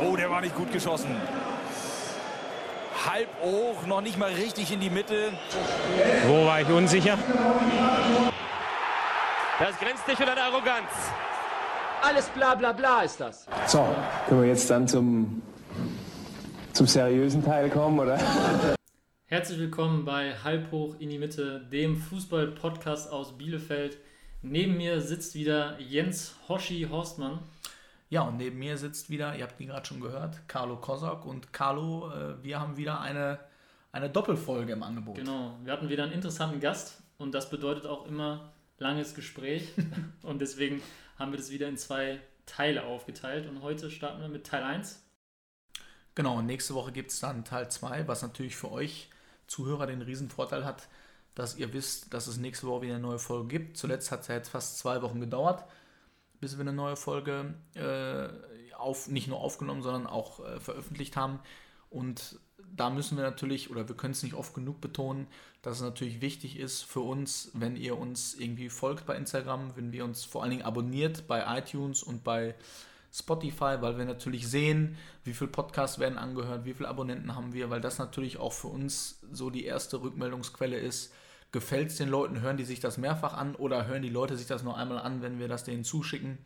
Oh, der war nicht gut geschossen. Halb hoch, noch nicht mal richtig in die Mitte. Wo war ich unsicher? Das grenzt nicht an Arroganz. Alles bla bla bla ist das. So, können wir jetzt dann zum, zum seriösen Teil kommen, oder? Herzlich willkommen bei Halbhoch in die Mitte, dem Fußball-Podcast aus Bielefeld. Neben mir sitzt wieder Jens Hoshi Horstmann. Ja, und neben mir sitzt wieder, ihr habt ihn gerade schon gehört, Carlo Kosok. Und Carlo, äh, wir haben wieder eine, eine Doppelfolge im Angebot. Genau, wir hatten wieder einen interessanten Gast und das bedeutet auch immer langes Gespräch. und deswegen haben wir das wieder in zwei Teile aufgeteilt. Und heute starten wir mit Teil 1. Genau, und nächste Woche gibt es dann Teil 2, was natürlich für euch Zuhörer den riesen Vorteil hat, dass ihr wisst, dass es nächste Woche wieder eine neue Folge gibt. Zuletzt hat es ja jetzt fast zwei Wochen gedauert bis wir eine neue Folge äh, auf, nicht nur aufgenommen, sondern auch äh, veröffentlicht haben. Und da müssen wir natürlich, oder wir können es nicht oft genug betonen, dass es natürlich wichtig ist für uns, wenn ihr uns irgendwie folgt bei Instagram, wenn wir uns vor allen Dingen abonniert bei iTunes und bei Spotify, weil wir natürlich sehen, wie viele Podcasts werden angehört, wie viele Abonnenten haben wir, weil das natürlich auch für uns so die erste Rückmeldungsquelle ist, Gefällt es den Leuten? Hören die sich das mehrfach an oder hören die Leute sich das nur einmal an, wenn wir das denen zuschicken?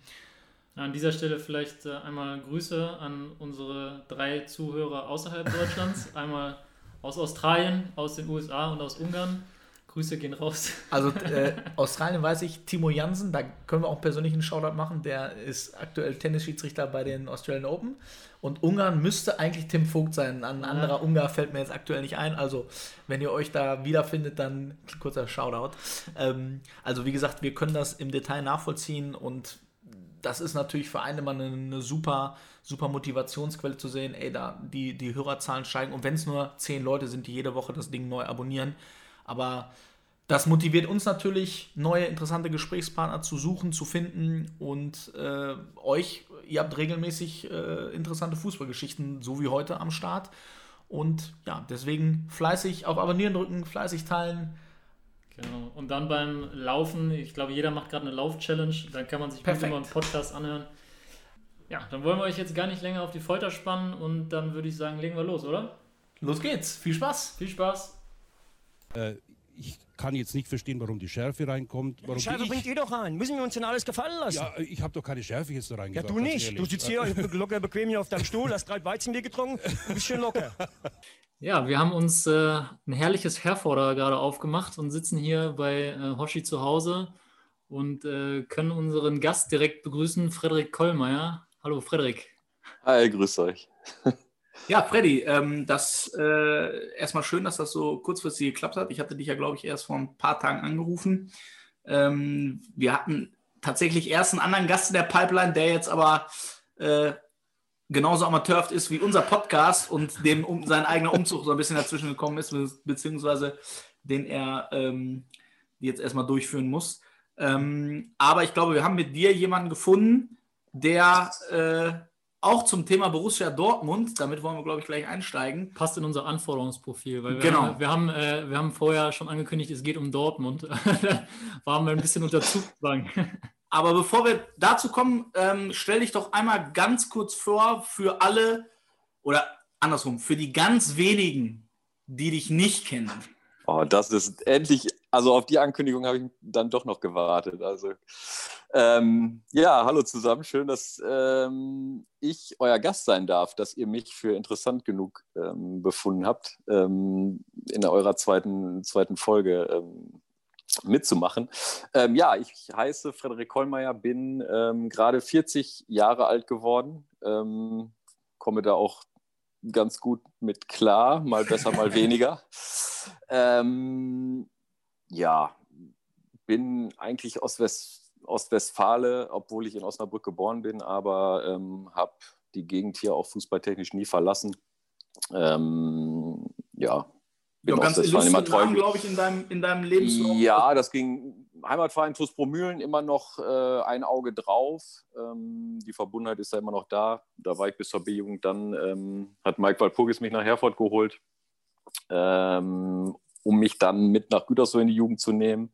An dieser Stelle vielleicht äh, einmal Grüße an unsere drei Zuhörer außerhalb Deutschlands. einmal aus Australien, aus den USA und aus Ungarn. Grüße gehen raus. Also äh, Australien weiß ich, Timo Jansen, da können wir auch persönlich einen Shoutout machen. Der ist aktuell Tennisschiedsrichter bei den Australian Open. Und Ungarn müsste eigentlich Tim Vogt sein. Ein anderer ja. Ungar fällt mir jetzt aktuell nicht ein. Also, wenn ihr euch da wiederfindet, dann kurzer Shoutout. Ähm, also, wie gesagt, wir können das im Detail nachvollziehen und das ist natürlich für einen immer eine, eine, super, super Motivationsquelle zu sehen, ey, da die, die Hörerzahlen steigen. Und wenn es nur zehn Leute sind, die jede Woche das Ding neu abonnieren, aber das motiviert uns natürlich, neue interessante Gesprächspartner zu suchen, zu finden und äh, euch, ihr habt regelmäßig äh, interessante Fußballgeschichten, so wie heute am Start. Und ja, deswegen fleißig auf Abonnieren drücken, fleißig teilen. Genau. Und dann beim Laufen, ich glaube, jeder macht gerade eine Lauf-Challenge, dann kann man sich Perfekt. immer einen Podcast anhören. Ja, dann wollen wir euch jetzt gar nicht länger auf die Folter spannen und dann würde ich sagen, legen wir los, oder? Los geht's. Viel Spaß. Viel Spaß. Äh, ich kann jetzt nicht verstehen, warum die Schärfe reinkommt. Warum die Schärfe bringt ihr doch rein. Müssen wir uns denn alles gefallen lassen? Ja, ich habe doch keine Schärfe jetzt da reingebracht. Ja, du nicht. Du sitzt hier locker bequem hier auf deinem Stuhl, hast drei Weizenbier getrunken, bist schön locker. Ja, wir haben uns äh, ein herrliches Herforder gerade aufgemacht und sitzen hier bei äh, Hoshi zu Hause und äh, können unseren Gast direkt begrüßen, Frederik Kollmeier. Hallo, Frederik. Hi, grüß euch. Ja, Freddy, ähm, das äh, erstmal schön, dass das so kurzfristig geklappt hat. Ich hatte dich ja, glaube ich, erst vor ein paar Tagen angerufen. Ähm, wir hatten tatsächlich erst einen anderen Gast in der Pipeline, der jetzt aber äh, genauso amateurhaft ist wie unser Podcast und dem um, sein eigener Umzug so ein bisschen dazwischen gekommen ist, beziehungsweise den er ähm, jetzt erstmal durchführen muss. Ähm, aber ich glaube, wir haben mit dir jemanden gefunden, der äh, auch zum Thema Borussia Dortmund, damit wollen wir, glaube ich, gleich einsteigen. Passt in unser Anforderungsprofil, weil wir genau. haben, wir, haben, äh, wir haben vorher schon angekündigt, es geht um Dortmund. da waren wir ein bisschen unter Zugzwang. Aber bevor wir dazu kommen, ähm, stell dich doch einmal ganz kurz vor für alle oder andersrum, für die ganz wenigen, die dich nicht kennen. Oh, das ist endlich, also auf die Ankündigung habe ich dann doch noch gewartet. Also ähm, ja, hallo zusammen. Schön, dass ähm, ich euer Gast sein darf, dass ihr mich für interessant genug ähm, befunden habt, ähm, in eurer zweiten, zweiten Folge ähm, mitzumachen. Ähm, ja, ich heiße Frederik Kollmeier, bin gerade 40 Jahre alt geworden, komme da auch ganz gut mit klar, mal besser, mal weniger. Ja, bin eigentlich aus West Ostwestfale, obwohl ich in Osnabrück geboren bin, aber ähm, habe die Gegend hier auch fußballtechnisch nie verlassen. Ähm, ja, bin ja, ganz immer treu. glaube ich, in deinem, in deinem Lebenslauf. Ja, das ging Heimatverein TuS Promühlen immer noch äh, ein Auge drauf. Ähm, die Verbundenheit ist ja immer noch da. Da war ich bis zur B-Jugend. Dann ähm, hat Mike Walpurgis mich nach Herford geholt, ähm, um mich dann mit nach Gütersloh in die Jugend zu nehmen.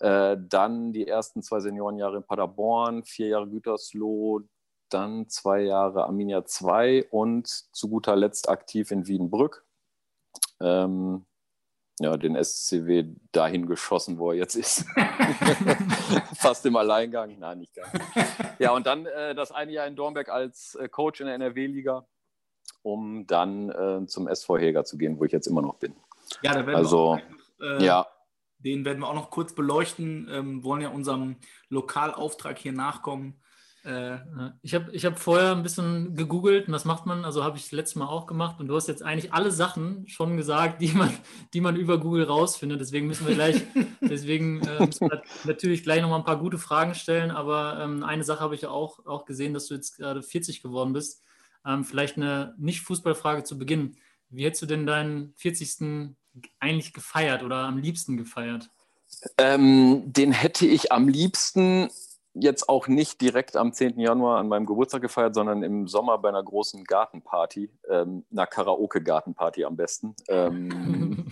Äh, dann die ersten zwei Seniorenjahre in Paderborn, vier Jahre Gütersloh, dann zwei Jahre Arminia 2 und zu guter Letzt aktiv in Wiedenbrück. Ähm, ja, den SCW dahin geschossen, wo er jetzt ist. Fast im Alleingang. Nein, nicht ganz. Ja, und dann äh, das eine Jahr in Dornberg als äh, Coach in der NRW-Liga, um dann äh, zum SV Heger zu gehen, wo ich jetzt immer noch bin. Ja, da werden also, wir auch, äh, ja. Den werden wir auch noch kurz beleuchten, ähm, wollen ja unserem Lokalauftrag hier nachkommen. Äh, ich habe ich hab vorher ein bisschen gegoogelt und das macht man, also habe ich das letzte Mal auch gemacht und du hast jetzt eigentlich alle Sachen schon gesagt, die man, die man über Google rausfindet. Deswegen müssen wir gleich, deswegen äh, müssen wir natürlich gleich nochmal ein paar gute Fragen stellen, aber ähm, eine Sache habe ich ja auch, auch gesehen, dass du jetzt gerade 40 geworden bist. Ähm, vielleicht eine Nicht-Fußballfrage zu Beginn. Wie hättest du denn deinen 40. eigentlich gefeiert oder am liebsten gefeiert? Ähm, den hätte ich am liebsten jetzt auch nicht direkt am 10. Januar an meinem Geburtstag gefeiert, sondern im Sommer bei einer großen Gartenparty, ähm, einer Karaoke-Gartenparty am besten, ähm,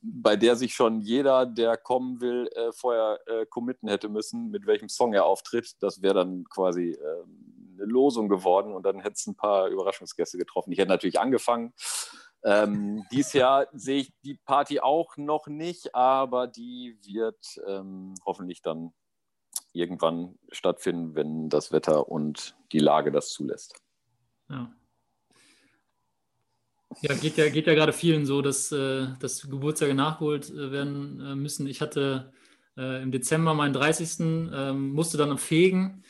bei der sich schon jeder, der kommen will, äh, vorher äh, committen hätte müssen, mit welchem Song er auftritt. Das wäre dann quasi äh, eine Losung geworden und dann hätte es ein paar Überraschungsgäste getroffen. Ich hätte natürlich angefangen. Ähm, dies Jahr sehe ich die Party auch noch nicht, aber die wird ähm, hoffentlich dann irgendwann stattfinden, wenn das Wetter und die Lage das zulässt. Ja. Ja, geht ja, geht ja gerade vielen so, dass, äh, dass Geburtstage nachgeholt äh, werden äh, müssen. Ich hatte im Dezember meinen 30. Ähm, musste dann fegen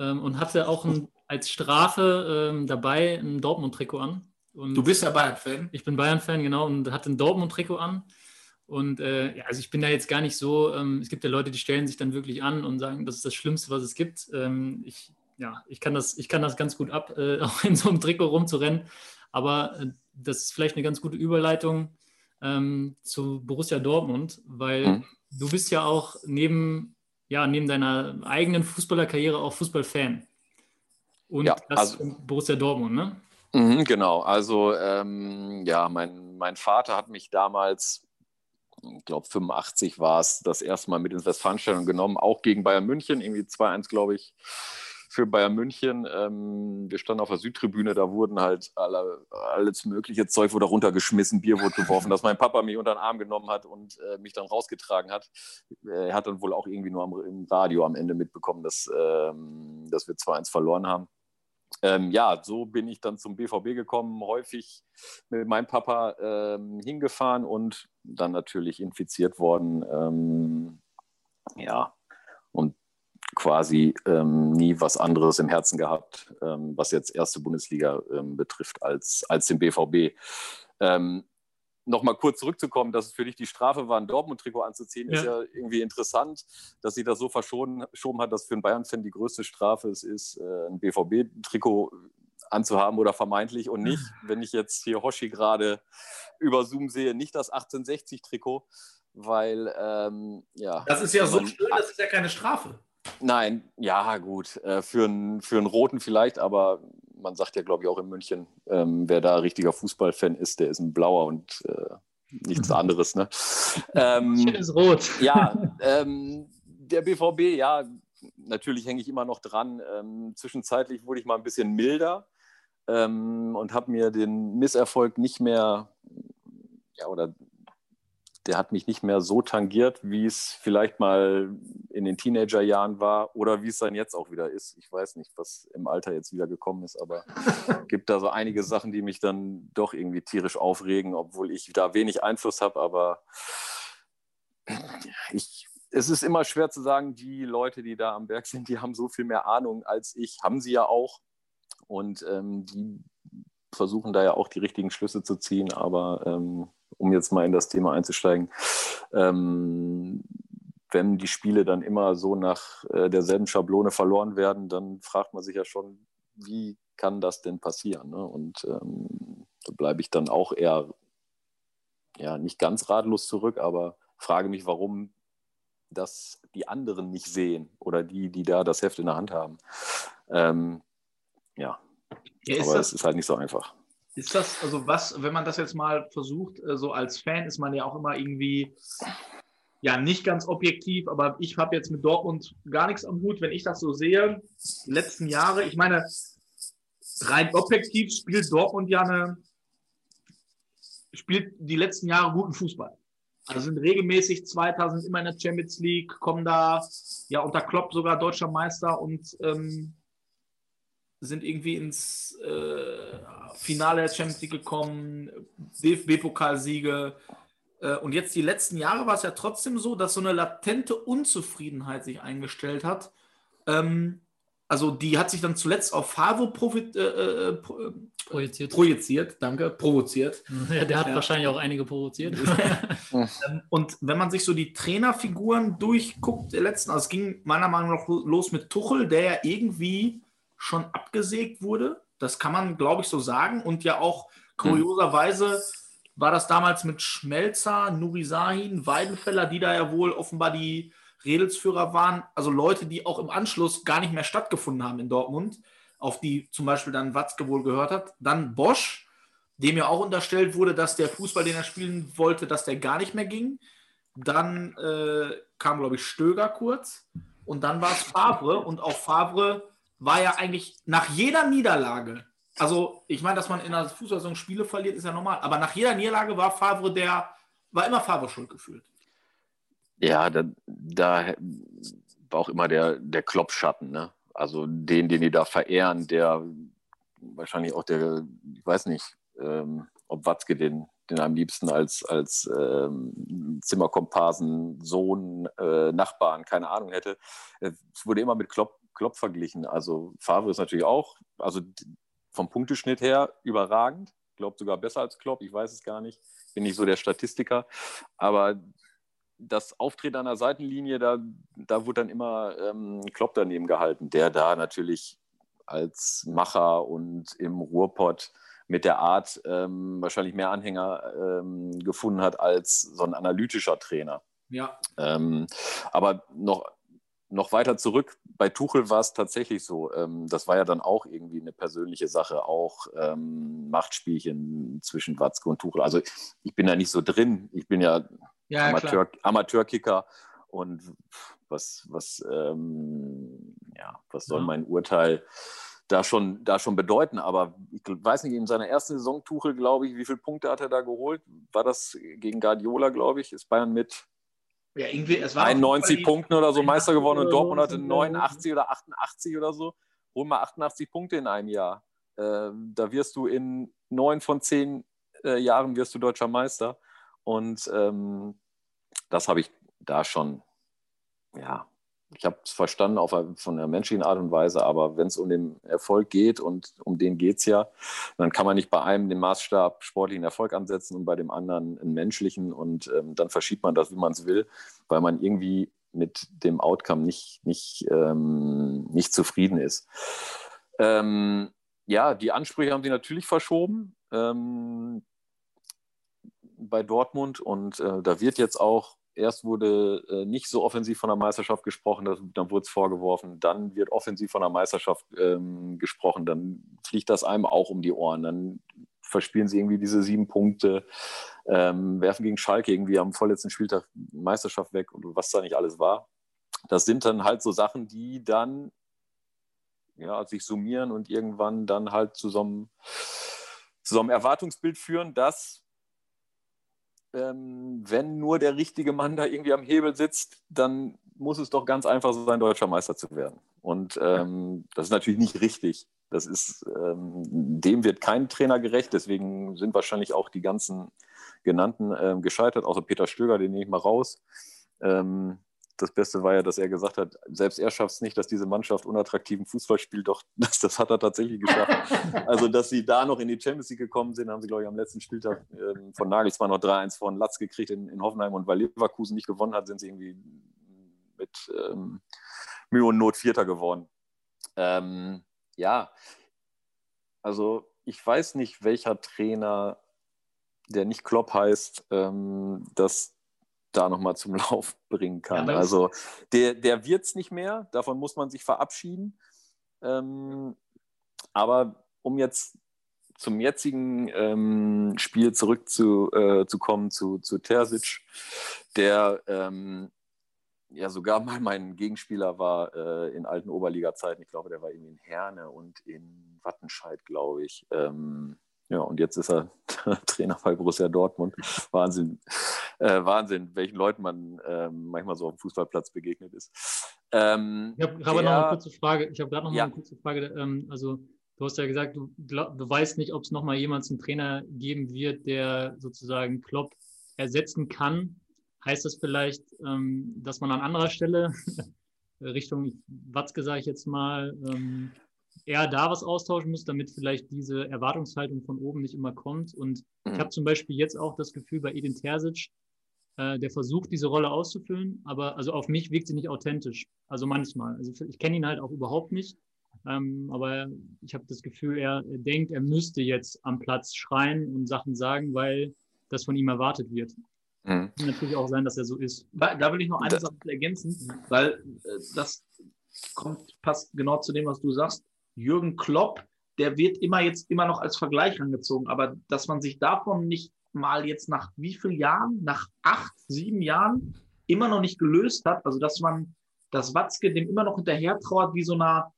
ähm, und hatte auch ein, als Strafe ähm, dabei ein Dortmund-Trikot an. Und du bist ja Bayern-Fan? Ich bin Bayern-Fan, genau, und hatte ein Dortmund-Trikot an. Und äh, ja, also ich bin da jetzt gar nicht so, ähm, es gibt ja Leute, die stellen sich dann wirklich an und sagen, das ist das Schlimmste, was es gibt. Ähm, ich, ja, ich kann, das, ich kann das ganz gut ab, äh, auch in so einem Trikot rumzurennen. Aber äh, das ist vielleicht eine ganz gute Überleitung ähm, zu Borussia Dortmund, weil mhm. du bist ja auch neben, ja, neben deiner eigenen Fußballerkarriere auch Fußballfan. Und ja, das also, Borussia Dortmund, ne? Mhm, genau, also ähm, ja, mein, mein Vater hat mich damals ich glaube 85 war es, das erste Mal mit ins Westfalenstadion genommen, auch gegen Bayern München, irgendwie 2-1, glaube ich, für Bayern München. Ähm, wir standen auf der Südtribüne, da wurden halt alle, alles mögliche Zeug wurde runtergeschmissen, Bier wurde geworfen, dass mein Papa mich unter den Arm genommen hat und äh, mich dann rausgetragen hat. Er hat dann wohl auch irgendwie nur am, im Radio am Ende mitbekommen, dass, ähm, dass wir 2-1 verloren haben. Ähm, ja, so bin ich dann zum BVB gekommen, häufig mit meinem Papa ähm, hingefahren und dann natürlich infiziert worden. Ähm, ja, und quasi ähm, nie was anderes im Herzen gehabt, ähm, was jetzt erste Bundesliga ähm, betrifft, als, als den BVB. Ähm, Nochmal kurz zurückzukommen, dass es für dich die Strafe war, ein Dortmund-Trikot anzuziehen, ja. ist ja irgendwie interessant, dass sie das so verschoben hat, dass für einen Bayern-Fan die größte Strafe es ist, äh, ein BVB-Trikot anzuhaben oder vermeintlich und nicht, wenn ich jetzt hier Hoshi gerade über Zoom sehe, nicht das 1860-Trikot, weil ähm, ja. Das ist ja so schön, das ist ja keine Strafe. Nein, ja, gut. Äh, für, einen, für einen Roten vielleicht, aber man sagt ja, glaube ich, auch in München, ähm, wer da richtiger Fußballfan ist, der ist ein Blauer und äh, nichts mhm. anderes. Ne? Ähm, Schönes Rot. Ja, ähm, der BVB, ja, natürlich hänge ich immer noch dran. Ähm, zwischenzeitlich wurde ich mal ein bisschen milder ähm, und habe mir den Misserfolg nicht mehr, ja, oder der hat mich nicht mehr so tangiert, wie es vielleicht mal in den Teenagerjahren war oder wie es dann jetzt auch wieder ist. Ich weiß nicht, was im Alter jetzt wieder gekommen ist, aber es gibt da so einige Sachen, die mich dann doch irgendwie tierisch aufregen, obwohl ich da wenig Einfluss habe. Aber ich, es ist immer schwer zu sagen, die Leute, die da am Berg sind, die haben so viel mehr Ahnung als ich, haben sie ja auch. Und ähm, die versuchen da ja auch die richtigen Schlüsse zu ziehen, aber ähm, um jetzt mal in das Thema einzusteigen, ähm, wenn die Spiele dann immer so nach äh, derselben Schablone verloren werden, dann fragt man sich ja schon, wie kann das denn passieren? Ne? Und ähm, da bleibe ich dann auch eher, ja, nicht ganz ratlos zurück, aber frage mich, warum das die anderen nicht sehen oder die, die da das Heft in der Hand haben. Ähm, ja, ja aber es ist halt nicht so einfach. Ist das, also was, wenn man das jetzt mal versucht, äh, so als Fan ist man ja auch immer irgendwie, ja, nicht ganz objektiv, aber ich habe jetzt mit Dortmund gar nichts am Hut, wenn ich das so sehe. Die letzten Jahre, ich meine, rein objektiv spielt Dortmund ja eine, spielt die letzten Jahre guten Fußball. Also sind regelmäßig Zweiter, sind immer in der Champions League, kommen da ja unter Klopp sogar deutscher Meister und ähm, sind irgendwie ins äh, Finale der Champions League gekommen, DFB-Pokalsiege. Äh, und jetzt die letzten Jahre war es ja trotzdem so, dass so eine latente Unzufriedenheit sich eingestellt hat. Ähm, also die hat sich dann zuletzt auf Favre profit, äh, äh, äh projiziert. projiziert, danke, provoziert. Ja, der hat ja. wahrscheinlich auch einige provoziert. Ähm, und wenn man sich so die Trainerfiguren durchguckt, der letzten, also es ging meiner Meinung nach los mit Tuchel, der ja irgendwie schon abgesägt wurde. Das kann man, glaube ich, so sagen. Und ja auch kurioserweise war das damals mit Schmelzer, Nuri Sahin, Weidenfeller, die da ja wohl offenbar die Redelsführer waren. Also Leute, die auch im Anschluss gar nicht mehr stattgefunden haben in Dortmund, auf die zum Beispiel dann Watzke wohl gehört hat. Dann Bosch, dem ja auch unterstellt wurde, dass der Fußball, den er spielen wollte, dass der gar nicht mehr ging. Dann äh, kam, glaube ich, Stöger kurz. Und dann war es Favre. Und auch Favre war ja eigentlich nach jeder Niederlage, also ich meine, dass man in der Fußballsaison Spiele verliert, ist ja normal, aber nach jeder Niederlage war Favre der, war immer Favre schuld gefühlt. Ja, da, da war auch immer der, der Kloppschatten, ne? Also den, den die da verehren, der wahrscheinlich auch der, ich weiß nicht, ähm, ob Watzke den, den am liebsten als, als ähm, Zimmerkomparsen, Sohn, äh, Nachbarn, keine Ahnung hätte. Es wurde immer mit Klopp Klopp verglichen. Also Favre ist natürlich auch, also vom Punkteschnitt her überragend. Ich glaube sogar besser als Klopp, ich weiß es gar nicht. Bin nicht so der Statistiker. Aber das Auftreten an der Seitenlinie, da, da wurde dann immer ähm, Klopp daneben gehalten, der da natürlich als Macher und im Ruhrpott mit der Art ähm, wahrscheinlich mehr Anhänger ähm, gefunden hat als so ein analytischer Trainer. Ja. Ähm, aber noch noch weiter zurück, bei Tuchel war es tatsächlich so, ähm, das war ja dann auch irgendwie eine persönliche Sache, auch ähm, Machtspielchen zwischen Watzke und Tuchel. Also ich bin da nicht so drin, ich bin ja, ja Amateur, Amateurkicker und was, was, ähm, ja, was soll ja. mein Urteil da schon, da schon bedeuten? Aber ich weiß nicht, in seiner ersten Saison Tuchel, glaube ich, wie viele Punkte hat er da geholt? War das gegen Guardiola, glaube ich? Ist Bayern mit ja, irgendwie, es war 91 Punkten oder so Meister geworden und Dortmund hatte 89 oder 88 oder so. Hol mal 88 Punkte in einem Jahr. Äh, da wirst du in neun von zehn äh, Jahren wirst du deutscher Meister. Und ähm, das habe ich da schon, ja, ich habe es verstanden auf, von der menschlichen Art und Weise, aber wenn es um den Erfolg geht und um den geht es ja, dann kann man nicht bei einem den Maßstab sportlichen Erfolg ansetzen und bei dem anderen einen menschlichen und ähm, dann verschiebt man das, wie man es will, weil man irgendwie mit dem Outcome nicht, nicht, ähm, nicht zufrieden ist. Ähm, ja, die Ansprüche haben sie natürlich verschoben ähm, bei Dortmund und äh, da wird jetzt auch erst wurde äh, nicht so offensiv von der Meisterschaft gesprochen, das, dann wurde es vorgeworfen, dann wird offensiv von der Meisterschaft ähm, gesprochen, dann fliegt das einem auch um die Ohren, dann verspielen sie irgendwie diese sieben Punkte, ähm, werfen gegen Schalke irgendwie am vorletzten Spieltag Meisterschaft weg und was da nicht alles war. Das sind dann halt so Sachen, die dann ja, sich summieren und irgendwann dann halt zu so einem, zu so einem Erwartungsbild führen, dass ähm, wenn nur der richtige Mann da irgendwie am Hebel sitzt, dann muss es doch ganz einfach sein, deutscher Meister zu werden. Und ähm, das ist natürlich nicht richtig. Das ist, ähm, dem wird kein Trainer gerecht. Deswegen sind wahrscheinlich auch die ganzen genannten ähm, gescheitert, außer Peter Stöger, den nehme ich mal raus. Ähm, das Beste war ja, dass er gesagt hat, selbst er schafft es nicht, dass diese Mannschaft unattraktiven Fußball spielt. Doch, das, das hat er tatsächlich geschafft. also, dass sie da noch in die Champions League gekommen sind, haben sie, glaube ich, am letzten Spieltag ähm, von Nagelsmann noch 3-1 von Latz gekriegt in, in, Hoffenheim. Und weil Leverkusen nicht gewonnen hat, sind sie irgendwie mit ähm, Mühe und Not Vierter geworden. Ähm, ja, also ich weiß nicht, welcher Trainer, der nicht Klopp heißt, ähm, das da nochmal zum Lauf bringen kann. Ja, also der, der wird es nicht mehr, davon muss man sich verabschieden. Ähm, aber um jetzt zum jetzigen ähm, Spiel zurückzukommen äh, zu, zu Terzic, der ähm, ja sogar mal mein Gegenspieler war äh, in alten Oberliga-Zeiten. Ich glaube, der war irgendwie in Herne und in Wattenscheid, glaube ich. Ähm, ja, und jetzt ist er Trainer bei Borussia Dortmund. Wahnsinn, äh, Wahnsinn, welchen Leuten man ähm, manchmal so auf dem Fußballplatz begegnet ist. Ähm, ich habe gerade noch eine kurze Frage. Ich habe gerade noch ja. eine kurze Frage. Ähm, also du hast ja gesagt, du, glaub, du weißt nicht, ob es noch mal jemanden zum Trainer geben wird, der sozusagen Klopp ersetzen kann. Heißt das vielleicht, ähm, dass man an anderer Stelle Richtung Watzke, sage ich jetzt mal, ähm, eher da was austauschen muss, damit vielleicht diese Erwartungshaltung von oben nicht immer kommt. Und mhm. ich habe zum Beispiel jetzt auch das Gefühl bei Edin Terzic, äh, der versucht, diese Rolle auszufüllen, aber also auf mich wirkt sie nicht authentisch. Also manchmal. Also ich kenne ihn halt auch überhaupt nicht. Ähm, aber ich habe das Gefühl, er, er denkt, er müsste jetzt am Platz schreien und Sachen sagen, weil das von ihm erwartet wird. Mhm. Kann natürlich auch sein, dass er so ist. Da will ich noch eine Sache ergänzen, weil äh, das kommt, passt genau zu dem, was du sagst. Jürgen Klopp, der wird immer jetzt immer noch als Vergleich angezogen, aber dass man sich davon nicht mal jetzt nach wie vielen Jahren, nach acht, sieben Jahren immer noch nicht gelöst hat, also dass man das Watzke dem immer noch hinterher trauert, wie so einer,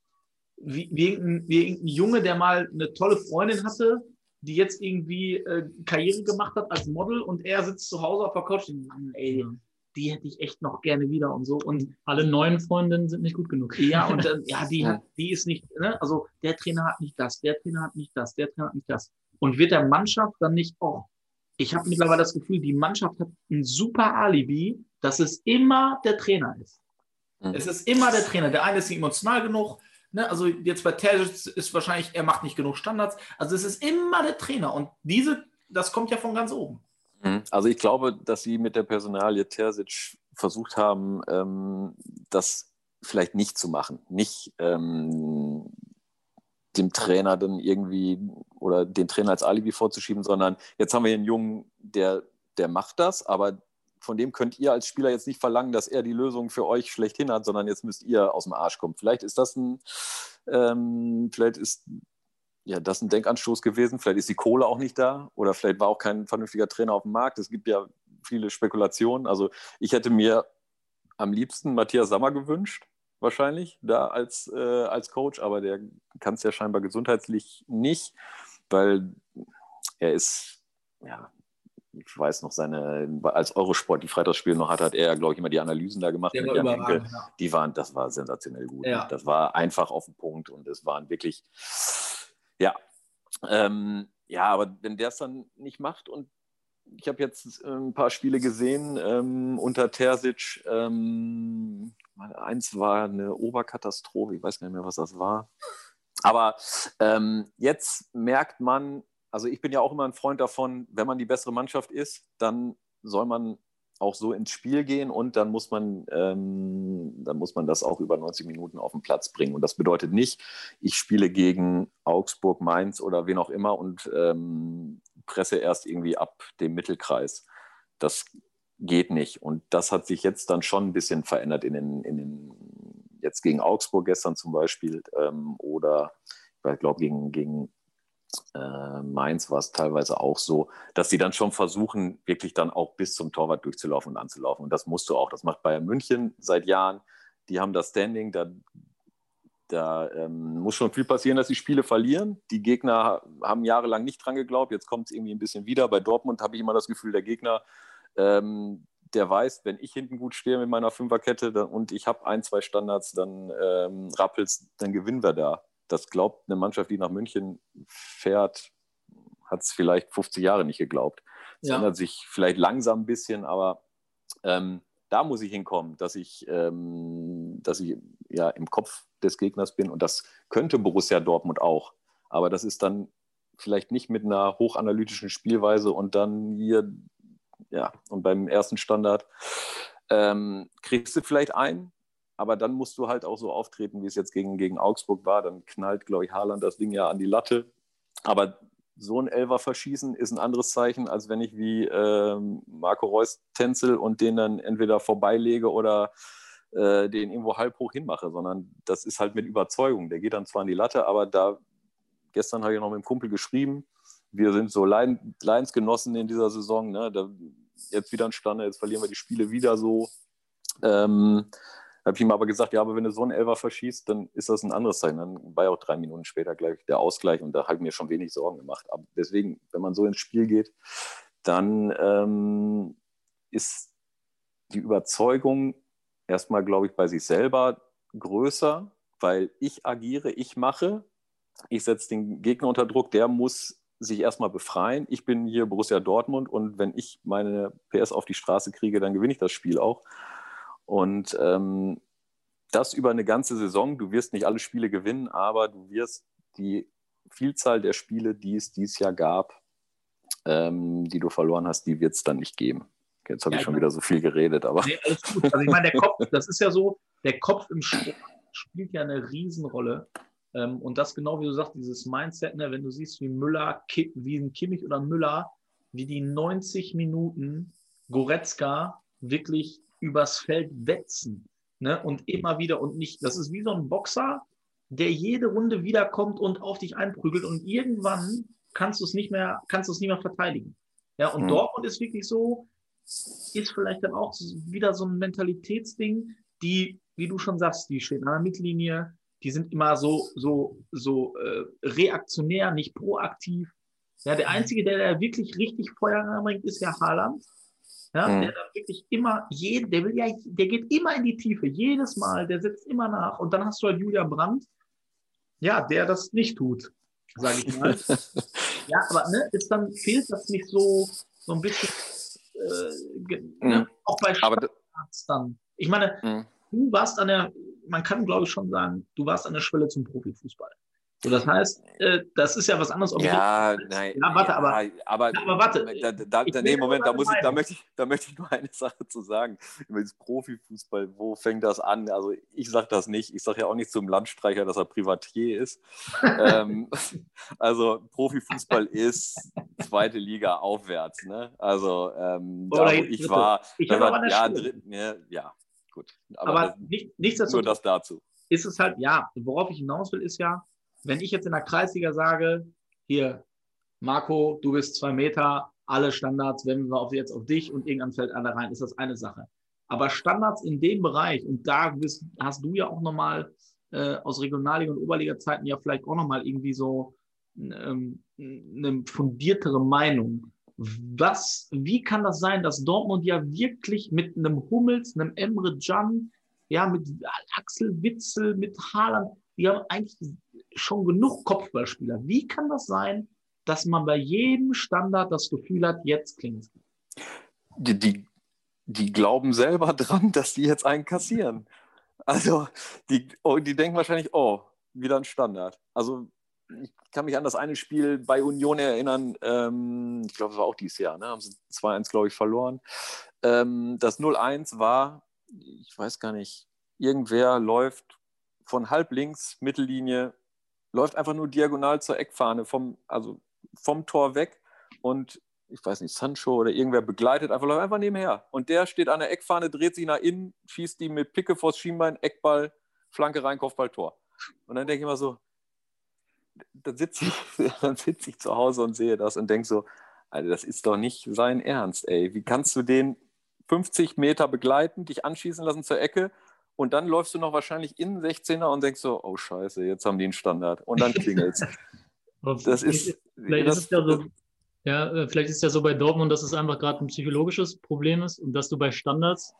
wie, wie, irgendein, wie irgendein Junge, der mal eine tolle Freundin hatte, die jetzt irgendwie äh, Karriere gemacht hat als Model und er sitzt zu Hause auf der Couch. Und Mann, ey, die hätte ich echt noch gerne wieder und so. Und alle neuen Freundinnen sind nicht gut genug. Ja, und dann, ja, die hat, die ist nicht, ne? also der Trainer hat nicht das, der Trainer hat nicht das, der Trainer hat nicht das. Und wird der Mannschaft dann nicht auch, ich habe mittlerweile das Gefühl, die Mannschaft hat ein super Alibi, dass es immer der Trainer ist. Mhm. Es ist immer der Trainer. Der eine ist nicht emotional genug, Ne, also jetzt bei Terzic ist wahrscheinlich, er macht nicht genug Standards. Also es ist immer der Trainer und diese, das kommt ja von ganz oben. Mhm. Also ich glaube, dass sie mit der Personalie Terzic versucht haben, ähm, das vielleicht nicht zu machen. Nicht ähm, dem Trainer dann irgendwie oder den Trainer als Alibi vorzuschieben, sondern jetzt haben wir einen Jungen, der, der macht das, aber von dem könnt ihr als Spieler jetzt nicht verlangen, dass er die Lösung für euch schlechthin hat, sondern jetzt müsst ihr aus dem Arsch kommen. Vielleicht ist das ein, ähm, vielleicht ist ja, das ist ein Denkanstoß gewesen. Vielleicht ist die Kohle auch nicht da oder vielleicht war auch kein vernünftiger Trainer auf dem Markt. Es gibt ja viele Spekulationen. Also ich hätte mir am liebsten Matthias Sammer gewünscht, wahrscheinlich, da als, äh, als Coach, aber der kann es ja scheinbar gesundheitlich nicht, weil er ist, ja, ich weiß noch, seine, als Eurosport die Freitagsspiele noch hat, hat er, glaube ich, immer die Analysen da gemacht. Der war Henke. Ja. Die waren, das war sensationell gut. Ja. Das war einfach auf den Punkt und es waren wirklich ja. Ähm, ja, aber wenn der es dann nicht macht und ich habe jetzt ein paar Spiele gesehen ähm, unter Terzic. Ähm, eins war eine Oberkatastrophe, ich weiß gar nicht mehr, was das war. Aber ähm, jetzt merkt man, also ich bin ja auch immer ein Freund davon, wenn man die bessere Mannschaft ist, dann soll man auch so ins Spiel gehen und dann muss man, ähm, dann muss man das auch über 90 Minuten auf den Platz bringen. Und das bedeutet nicht, ich spiele gegen Augsburg, Mainz oder wen auch immer und ähm, presse erst irgendwie ab dem Mittelkreis. Das geht nicht. Und das hat sich jetzt dann schon ein bisschen verändert in den, in den jetzt gegen Augsburg gestern zum Beispiel ähm, oder ich glaube gegen, gegen äh, Mainz war es teilweise auch so, dass sie dann schon versuchen, wirklich dann auch bis zum Torwart durchzulaufen und anzulaufen. Und das musst du auch. Das macht Bayern München seit Jahren. Die haben das Standing, da, da ähm, muss schon viel passieren, dass sie Spiele verlieren. Die Gegner haben jahrelang nicht dran geglaubt. Jetzt kommt es irgendwie ein bisschen wieder. Bei Dortmund habe ich immer das Gefühl, der Gegner, ähm, der weiß, wenn ich hinten gut stehe mit meiner Fünferkette dann, und ich habe ein, zwei Standards, dann ähm, rappelst, dann gewinnen wir da das glaubt eine Mannschaft, die nach München fährt, hat es vielleicht 50 Jahre nicht geglaubt. Es ja. ändert sich vielleicht langsam ein bisschen, aber ähm, da muss ich hinkommen, dass ich, ähm, dass ich ja im Kopf des Gegners bin und das könnte Borussia Dortmund auch. Aber das ist dann vielleicht nicht mit einer hochanalytischen Spielweise und dann hier, ja, und beim ersten Standard ähm, kriegst du vielleicht ein, aber dann musst du halt auch so auftreten, wie es jetzt gegen, gegen Augsburg war. Dann knallt, glaube ich, Haaland das Ding ja an die Latte. Aber so ein Elfer verschießen ist ein anderes Zeichen, als wenn ich wie ähm, Marco Reus tänzel und den dann entweder vorbeilege oder äh, den irgendwo halb hoch hinmache, sondern das ist halt mit Überzeugung. Der geht dann zwar an die Latte, aber da, gestern habe ich noch mit dem Kumpel geschrieben, wir sind so Leiden, Leidensgenossen in dieser Saison. Ne? Da, jetzt wieder ein Standard, jetzt verlieren wir die Spiele wieder so Ähm, habe ich ihm aber gesagt, ja, aber wenn du so einen Elfer verschießt, dann ist das ein anderes Zeichen. Dann war ja auch drei Minuten später gleich der Ausgleich und da habe ich mir schon wenig Sorgen gemacht. Aber deswegen, wenn man so ins Spiel geht, dann ähm, ist die Überzeugung erstmal, glaube ich, bei sich selber größer, weil ich agiere, ich mache, ich setze den Gegner unter Druck, der muss sich erstmal befreien. Ich bin hier Borussia Dortmund und wenn ich meine PS auf die Straße kriege, dann gewinne ich das Spiel auch. Und ähm, das über eine ganze Saison. Du wirst nicht alle Spiele gewinnen, aber du wirst die Vielzahl der Spiele, die es dieses Jahr gab, ähm, die du verloren hast, die wird es dann nicht geben. Jetzt habe ja, ich schon wieder so viel geredet, aber. Nee, alles gut. Also ich meine, der Kopf, das ist ja so, der Kopf im Sport spielt ja eine Riesenrolle. Ähm, und das genau wie du sagst, dieses Mindset, ne, wenn du siehst, wie Müller, wie ein Kimmich oder Müller, wie die 90 Minuten Goretzka wirklich übers Feld wetzen. Ne? Und immer wieder und nicht, das ist wie so ein Boxer, der jede Runde wiederkommt und auf dich einprügelt und irgendwann kannst du es nicht mehr, kannst du es nicht mehr verteidigen. Ja, und mhm. Dortmund ist wirklich so, ist vielleicht dann auch wieder so ein Mentalitätsding, die, wie du schon sagst, die stehen an der Mittellinie, die sind immer so, so, so äh, reaktionär, nicht proaktiv. Ja, der Einzige, der da wirklich richtig Feuer reinbringt, ist ja Haaland. Ja, mhm. der wirklich immer, jeden, der will ja, der geht immer in die Tiefe, jedes Mal, der setzt immer nach. Und dann hast du halt Julia Brandt, ja, der das nicht tut, sage ich mal. ja, aber ne, ist dann fehlt das nicht so, so ein bisschen, äh, mhm. ne, auch bei Standards dann. Ich meine, mhm. du warst an der, man kann glaube ich schon sagen, du warst an der Schwelle zum Profifußball. So, das heißt, äh, das ist ja was anderes. ja, nein. Ja, warte, aber, aber, ja, aber warte. Da, da, da nee, Moment, da, muss ich, da, möchte ich, da möchte ich nur eine Sache zu sagen. Über das Profifußball, wo fängt das an? Also, ich sage das nicht. Ich sage ja auch nicht zum Landstreicher, dass er Privatier ist. ähm, also, Profifußball ist zweite Liga aufwärts. Ne? Also, ähm, da, wo ich war, ich war ja, dritten, ja, ja, gut. Aber, aber das, nicht. Nur das dazu. Ist es halt, ja, worauf ich hinaus will, ist ja, wenn ich jetzt in der Kreisliga sage, hier, Marco, du bist zwei Meter, alle Standards, wenn wir auf, jetzt auf dich und irgendwann fällt einer rein, ist das eine Sache. Aber Standards in dem Bereich, und da bist, hast du ja auch nochmal äh, aus Regionalliga- und Oberliga-Zeiten ja vielleicht auch nochmal irgendwie so ähm, eine fundiertere Meinung. Was, wie kann das sein, dass Dortmund ja wirklich mit einem Hummels, einem Emre Can, ja, mit Axel Witzel, mit Haaland, die haben eigentlich schon genug Kopfballspieler. Wie kann das sein, dass man bei jedem Standard das Gefühl hat, jetzt klingt es? Die, die, die glauben selber dran, dass die jetzt einen kassieren. Also, die, oh, die denken wahrscheinlich, oh, wieder ein Standard. Also, ich kann mich an das eine Spiel bei Union erinnern, ähm, ich glaube, es war auch dieses Jahr, ne? haben sie 2-1, glaube ich, verloren. Ähm, das 0-1 war, ich weiß gar nicht, irgendwer läuft von halb links, Mittellinie, läuft einfach nur diagonal zur Eckfahne, vom, also vom Tor weg und ich weiß nicht, Sancho oder irgendwer begleitet, einfach läuft einfach nebenher. Und der steht an der Eckfahne, dreht sich nach innen, schießt die mit Picke vors Schienbein, Eckball, Flanke rein, Kopfball, Tor. Und dann denke ich immer so, dann sitze ich, sitz ich zu Hause und sehe das und denke so, Alter, das ist doch nicht sein Ernst, ey. Wie kannst du den 50 Meter begleiten, dich anschießen lassen zur Ecke und dann läufst du noch wahrscheinlich in den 16er und denkst so, oh scheiße, jetzt haben die einen Standard. Und dann klingelt es. das ist, vielleicht das, ist ja so, ja, äh, vielleicht ist ja so bei Dortmund, dass es einfach gerade ein psychologisches Problem ist und dass du bei Standards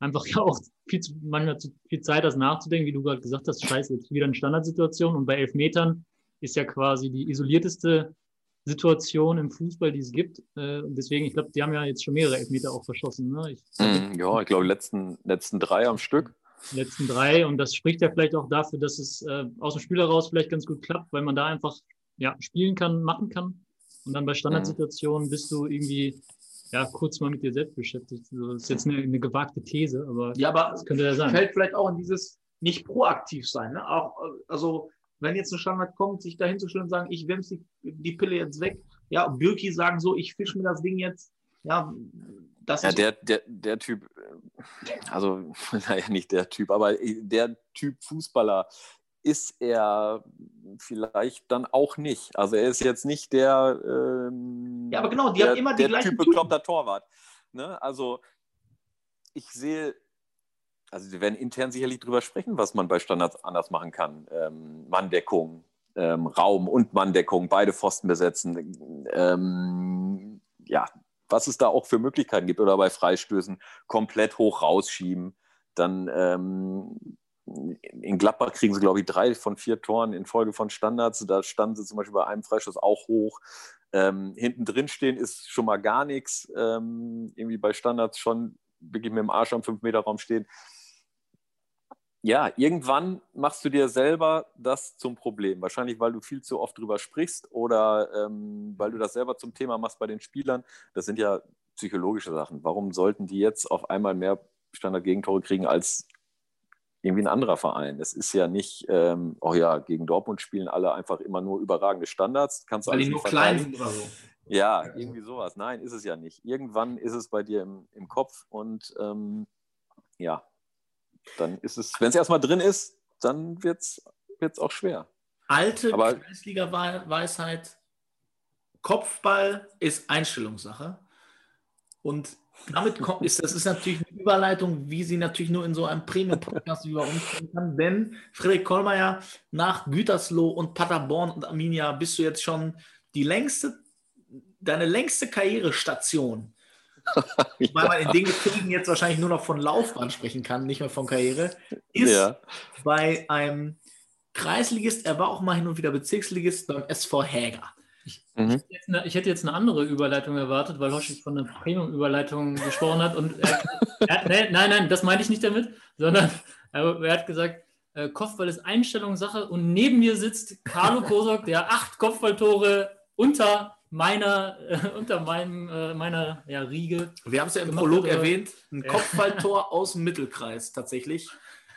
einfach ja auch viel zu, manchmal zu viel Zeit hast nachzudenken, wie du gerade gesagt hast, scheiße, jetzt wieder eine Standardsituation und bei Elfmetern ist ja quasi die isolierteste Situation im Fußball, die es gibt. Äh, deswegen, ich glaube, die haben ja jetzt schon mehrere Elfmeter auch verschossen. Ne? Ich, mm, ja, ich glaube, letzten, letzten drei am Stück letzten drei. Und das spricht ja vielleicht auch dafür, dass es äh, aus dem Spiel heraus vielleicht ganz gut klappt, weil man da einfach ja, spielen kann, machen kann. Und dann bei Standardsituationen bist du irgendwie ja, kurz mal mit dir selbst beschäftigt. Also das ist jetzt eine, eine gewagte These, aber, ja, aber das könnte ja sein. Fällt vielleicht auch in dieses nicht proaktiv sein. Ne? Auch, also, wenn jetzt ein Standard kommt, sich da hinzustellen und sagen, ich wemse die, die Pille jetzt weg. Ja, Birki sagen so, ich fische mir das Ding jetzt. Ja, das ja, der, der, der Typ, also naja, nicht der Typ, aber der Typ Fußballer ist er vielleicht dann auch nicht. Also er ist jetzt nicht der, ähm, ja, aber genau, die der, haben immer die der gleichen Typ bekloppter Torwart. Ne? Also ich sehe also wir werden intern sicherlich drüber sprechen, was man bei Standards anders machen kann. Ähm, Manndeckung, ähm, Raum und Manndeckung, beide Pfosten besetzen. Ähm, ja, was es da auch für Möglichkeiten gibt oder bei Freistößen komplett hoch rausschieben. Dann ähm, in Gladbach kriegen sie, glaube ich, drei von vier Toren in Folge von Standards. Da standen sie zum Beispiel bei einem Freistoß auch hoch. Ähm, hinten drin stehen ist schon mal gar nichts. Ähm, irgendwie bei Standards schon wirklich mit dem Arsch am 5-Meter-Raum stehen. Ja, irgendwann machst du dir selber das zum Problem. Wahrscheinlich, weil du viel zu oft drüber sprichst oder ähm, weil du das selber zum Thema machst bei den Spielern. Das sind ja psychologische Sachen. Warum sollten die jetzt auf einmal mehr Standard-Gegentore kriegen als irgendwie ein anderer Verein. Es ist ja nicht, ähm, oh ja, gegen Dortmund spielen alle einfach immer nur überragende Standards. Kannst Weil die nur klein sind oder so. Ja, irgendwie sowas. Nein, ist es ja nicht. Irgendwann ist es bei dir im, im Kopf und ähm, ja, dann ist es, wenn es erstmal drin ist, dann wird es auch schwer. Alte Kreisliga-Weisheit, Kopfball ist Einstellungssache. Und damit kommt, ist das ist natürlich eine Überleitung, wie sie natürlich nur in so einem Premium-Podcast über uns kommen kann. Denn Friedrich Kollmeier, nach Gütersloh und Paderborn und Arminia bist du jetzt schon die längste, deine längste Karrierestation. Weil man in den Gefühlen jetzt wahrscheinlich nur noch von Laufbahn sprechen kann, nicht mehr von Karriere, ist ja. bei einem Kreisligist, er war auch mal hin und wieder Bezirksligist beim SV Häger. Ich, mhm. ich, hätte eine, ich, hätte jetzt eine andere Überleitung erwartet, weil Hoschig von einer Premium-Überleitung gesprochen hat. Und er, er, nee, nein, nein, das meinte ich nicht damit, sondern er, er hat gesagt, äh, Kopfball ist Einstellungssache und neben mir sitzt Carlo Kosok, der acht Kopfballtore unter meiner, äh, unter meinem, äh, meiner ja, Riege. Wir haben es ja im Prolog erwähnt, ein ja. Kopfballtor aus dem Mittelkreis tatsächlich.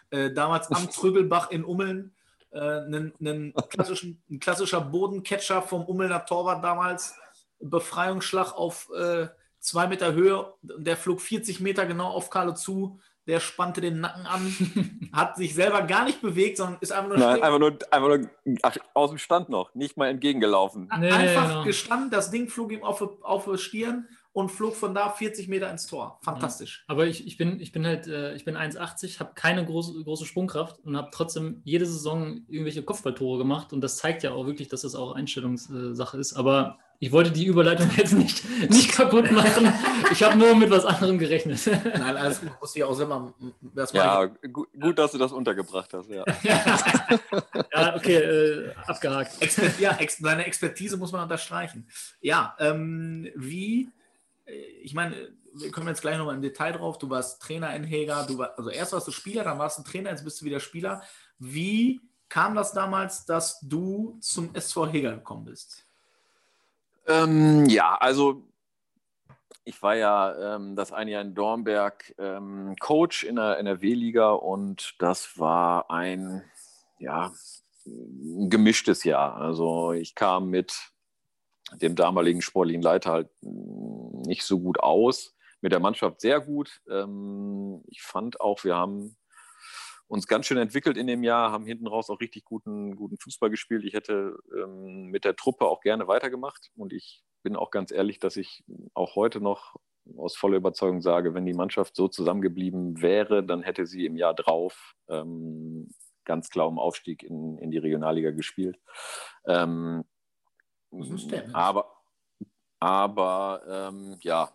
Äh, damals am Trübelbach in Ummeln äh, einen, einen klassischen, ein klassischer Bodencatcher vom Ummelner Torwart damals. Befreiungsschlag auf äh, zwei Meter Höhe. Der flog 40 Meter genau auf Carlo zu. Der spannte den Nacken an, hat sich selber gar nicht bewegt, sondern ist einfach nur, Nein, einfach nur, einfach nur ach, aus dem Stand noch, nicht mal entgegengelaufen. Nee, einfach genau. gestanden, das Ding flog ihm auf, auf die Stirn und flog von da 40 Meter ins Tor. Fantastisch. Ja, aber ich, ich, bin, ich bin halt, äh, ich bin 1,80, habe keine große, große Sprungkraft und habe trotzdem jede Saison irgendwelche Kopfballtore gemacht und das zeigt ja auch wirklich, dass das auch Einstellungssache ist. Aber ich wollte die Überleitung jetzt nicht, nicht kaputt machen. Ich habe nur mit was anderem gerechnet. Nein, alles gut. Muss ich auch selber. ja, gut, gut, dass du das untergebracht hast. Ja, ja okay, äh, abgehakt. Exper ja, ex deine Expertise muss man unterstreichen. Ja, ähm, wie ich meine, wir kommen jetzt gleich nochmal im Detail drauf. Du warst Trainer in Heger, du war, also erst warst du Spieler, dann warst du Trainer, jetzt bist du wieder Spieler. Wie kam das damals, dass du zum SV Heger gekommen bist? Ähm, ja, also ich war ja ähm, das eine Jahr in Dornberg ähm, Coach in der NRW-Liga und das war ein, ja, gemischtes Jahr. Also ich kam mit dem damaligen sportlichen Leiter halt nicht so gut aus. Mit der Mannschaft sehr gut. Ähm, ich fand auch, wir haben uns ganz schön entwickelt in dem Jahr, haben hinten raus auch richtig guten, guten Fußball gespielt. Ich hätte ähm, mit der Truppe auch gerne weitergemacht und ich bin auch ganz ehrlich, dass ich auch heute noch aus voller Überzeugung sage, wenn die Mannschaft so zusammengeblieben wäre, dann hätte sie im Jahr drauf ähm, ganz klar um Aufstieg in, in die Regionalliga gespielt. Ähm, aber aber ähm, ja,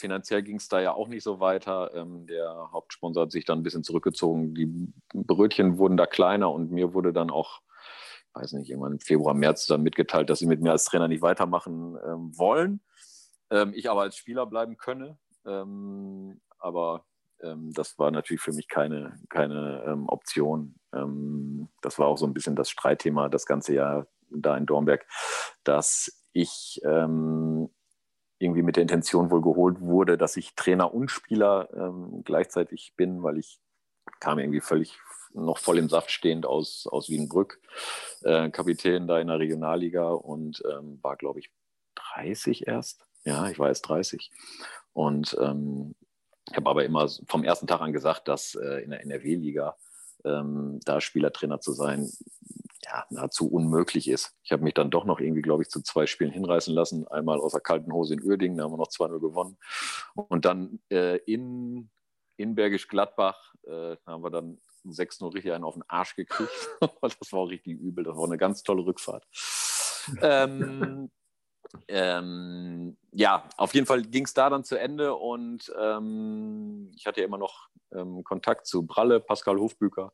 finanziell ging es da ja auch nicht so weiter. Ähm, der Hauptsponsor hat sich dann ein bisschen zurückgezogen. Die Brötchen wurden da kleiner und mir wurde dann auch, weiß nicht, irgendwann im Februar, März dann mitgeteilt, dass sie mit mir als Trainer nicht weitermachen ähm, wollen. Ähm, ich aber als Spieler bleiben könne. Ähm, aber ähm, das war natürlich für mich keine, keine ähm, Option. das war auch so ein bisschen das Streitthema das ganze Jahr da in Dornberg, dass ich ähm, irgendwie mit der Intention wohl geholt wurde, dass ich Trainer und Spieler ähm, gleichzeitig bin, weil ich kam irgendwie völlig noch voll im Saft stehend aus, aus Wienbrück, äh, Kapitän da in der Regionalliga und ähm, war, glaube ich, 30 erst. Ja, ich war erst 30. Und ähm, habe aber immer vom ersten Tag an gesagt, dass äh, in der NRW-Liga ähm, da Spielertrainer zu sein, ja, nahezu unmöglich ist. Ich habe mich dann doch noch irgendwie, glaube ich, zu zwei Spielen hinreißen lassen. Einmal aus der kalten Hose in Uerdingen, da haben wir noch 2-0 gewonnen. Und dann äh, in, in Bergisch Gladbach äh, haben wir dann 6-0 richtig einen auf den Arsch gekriegt. das war auch richtig übel. Das war eine ganz tolle Rückfahrt. ähm, ähm, ja, auf jeden Fall ging es da dann zu Ende und ähm, ich hatte ja immer noch ähm, Kontakt zu Bralle, Pascal Hofbüker,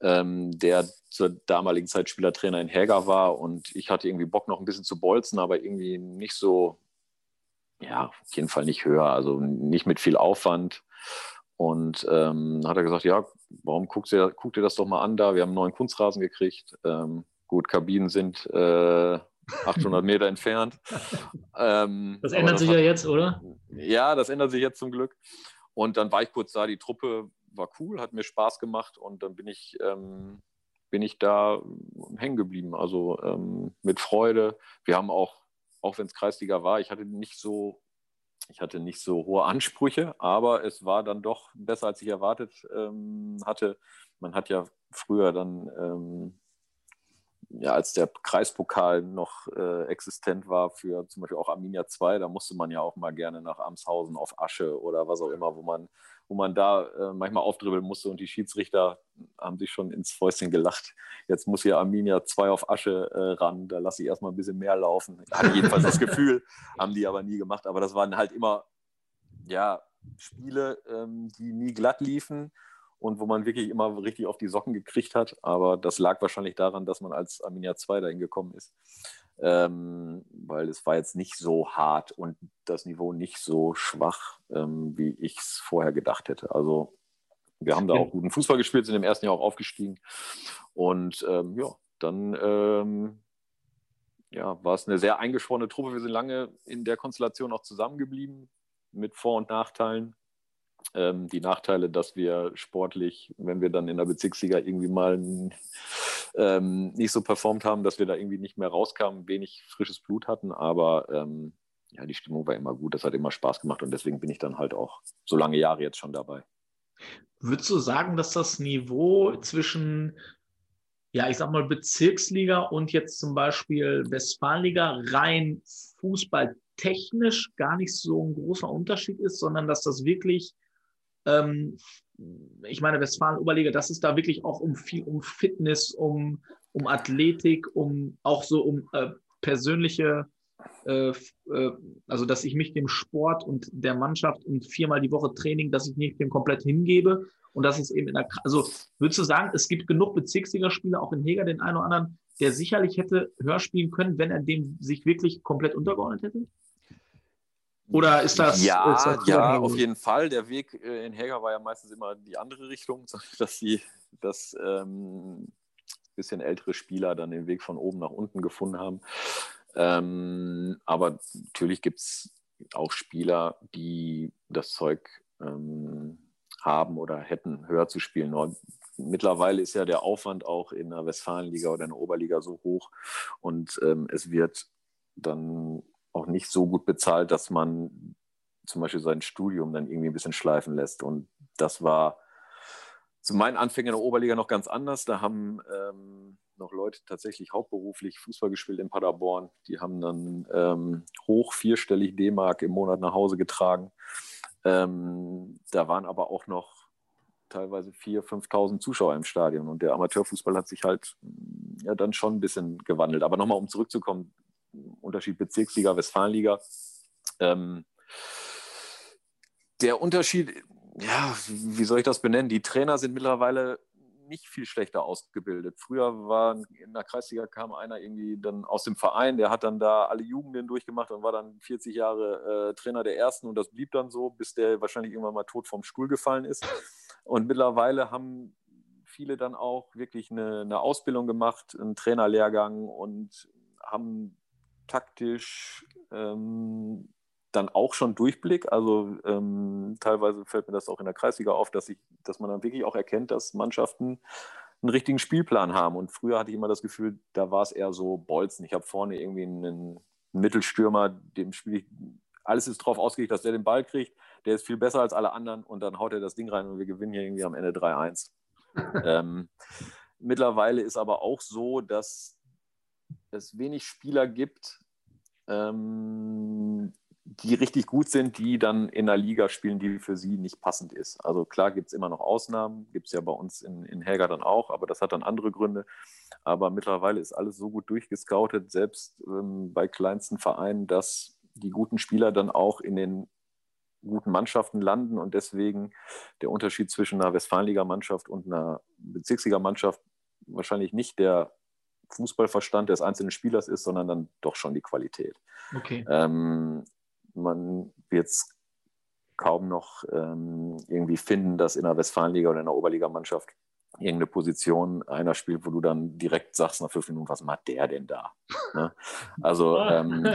ähm, der zur damaligen Zeit Spielertrainer in Häger war und ich hatte irgendwie Bock noch ein bisschen zu bolzen, aber irgendwie nicht so, ja, auf jeden Fall nicht höher, also nicht mit viel Aufwand. Und ähm, hat er gesagt, ja, warum guckst du, guck dir das doch mal an da? Wir haben einen neuen Kunstrasen gekriegt. Ähm, gut, Kabinen sind äh, 800 Meter entfernt. Ähm, das ändert das sich hat, ja jetzt, oder? Ja, das ändert sich jetzt zum Glück. Und dann war ich kurz da, die Truppe war cool, hat mir Spaß gemacht und dann bin ich, ähm, bin ich da hängen geblieben. Also ähm, mit Freude. Wir haben auch, auch wenn es Kreisliga war, ich hatte nicht so, ich hatte nicht so hohe Ansprüche, aber es war dann doch besser, als ich erwartet ähm, hatte. Man hat ja früher dann ähm, ja, als der Kreispokal noch äh, existent war für zum Beispiel auch Arminia 2, da musste man ja auch mal gerne nach Amshausen auf Asche oder was auch immer, wo man, wo man da äh, manchmal aufdribbeln musste und die Schiedsrichter haben sich schon ins Fäustchen gelacht. Jetzt muss hier Arminia 2 auf Asche äh, ran, da lasse ich erstmal ein bisschen mehr laufen. Hatte jedenfalls das Gefühl, haben die aber nie gemacht. Aber das waren halt immer ja, Spiele, ähm, die nie glatt liefen und wo man wirklich immer richtig auf die Socken gekriegt hat. Aber das lag wahrscheinlich daran, dass man als Arminia 2 dahin gekommen ist. Ähm, weil es war jetzt nicht so hart und das Niveau nicht so schwach, ähm, wie ich es vorher gedacht hätte. Also wir haben da auch guten Fußball gespielt, sind im ersten Jahr auch aufgestiegen. Und ähm, ja, dann ähm, ja, war es eine sehr eingeschworene Truppe. Wir sind lange in der Konstellation auch zusammengeblieben mit Vor- und Nachteilen ähm, die Nachteile, dass wir sportlich, wenn wir dann in der Bezirksliga irgendwie mal ähm, nicht so performt haben, dass wir da irgendwie nicht mehr rauskamen, wenig frisches Blut hatten, aber ähm, ja, die Stimmung war immer gut, das hat immer Spaß gemacht. Und deswegen bin ich dann halt auch so lange Jahre jetzt schon dabei. Würdest du sagen, dass das Niveau zwischen, ja, ich sag mal, Bezirksliga und jetzt zum Beispiel Westfalenliga rein fußballtechnisch gar nicht so ein großer Unterschied ist, sondern dass das wirklich ähm, ich meine, Westfalen-Oberliga, das ist da wirklich auch um viel, um Fitness, um, um Athletik, um auch so um äh, persönliche, äh, äh, also dass ich mich dem Sport und der Mannschaft und viermal die Woche Training, dass ich nicht dem komplett hingebe und das ist eben in der, also würdest du sagen, es gibt genug Bezirksligaspieler, auch in Heger, den einen oder anderen, der sicherlich hätte höher spielen können, wenn er dem sich wirklich komplett untergeordnet hätte? Oder ist das. Ja, ist das ja auf jeden Fall. Der Weg äh, in Häger war ja meistens immer die andere Richtung, dass die das ähm, bisschen ältere Spieler dann den Weg von oben nach unten gefunden haben. Ähm, aber natürlich gibt es auch Spieler, die das Zeug ähm, haben oder hätten, höher zu spielen. Nur mittlerweile ist ja der Aufwand auch in der Westfalenliga oder in der Oberliga so hoch und ähm, es wird dann auch nicht so gut bezahlt, dass man zum Beispiel sein Studium dann irgendwie ein bisschen schleifen lässt. Und das war zu meinen Anfängen in der Oberliga noch ganz anders. Da haben ähm, noch Leute tatsächlich hauptberuflich Fußball gespielt in Paderborn. Die haben dann ähm, hoch vierstellig D-Mark im Monat nach Hause getragen. Ähm, da waren aber auch noch teilweise 4.000, 5.000 Zuschauer im Stadion. Und der Amateurfußball hat sich halt ja, dann schon ein bisschen gewandelt. Aber nochmal, um zurückzukommen, Unterschied Bezirksliga, Westfalenliga. Ähm, der Unterschied, ja, wie soll ich das benennen? Die Trainer sind mittlerweile nicht viel schlechter ausgebildet. Früher war in der Kreisliga kam einer irgendwie dann aus dem Verein, der hat dann da alle Jugenden durchgemacht und war dann 40 Jahre äh, Trainer der ersten und das blieb dann so, bis der wahrscheinlich irgendwann mal tot vom Stuhl gefallen ist. Und mittlerweile haben viele dann auch wirklich eine, eine Ausbildung gemacht, einen Trainerlehrgang und haben taktisch ähm, dann auch schon Durchblick. Also ähm, teilweise fällt mir das auch in der Kreisliga auf, dass, ich, dass man dann wirklich auch erkennt, dass Mannschaften einen richtigen Spielplan haben. Und früher hatte ich immer das Gefühl, da war es eher so Bolzen. Ich habe vorne irgendwie einen, Mittelstürmer, dem spiele ich, alles ist drauf ausgelegt, dass der den Ball kriegt. Der ist viel besser als alle anderen und dann haut er das Ding rein und wir gewinnen hier irgendwie am Ende 3-1. ähm, mittlerweile ist aber auch so, dass es wenig Spieler gibt, ähm, die richtig gut sind, die dann in einer Liga spielen, die für sie nicht passend ist. Also klar gibt es immer noch Ausnahmen, gibt es ja bei uns in, in Helga dann auch, aber das hat dann andere Gründe. Aber mittlerweile ist alles so gut durchgescoutet, selbst ähm, bei kleinsten Vereinen, dass die guten Spieler dann auch in den guten Mannschaften landen und deswegen der Unterschied zwischen einer Westfalenliga-Mannschaft und einer Bezirksliga-Mannschaft wahrscheinlich nicht der Fußballverstand des einzelnen Spielers ist, sondern dann doch schon die Qualität. Okay. Ähm, man wird es kaum noch ähm, irgendwie finden, dass in der Westfalenliga oder in der Oberligamannschaft irgendeine Position einer spielt, wo du dann direkt sagst nach fünf Minuten, was macht der denn da? Ne? Also ähm,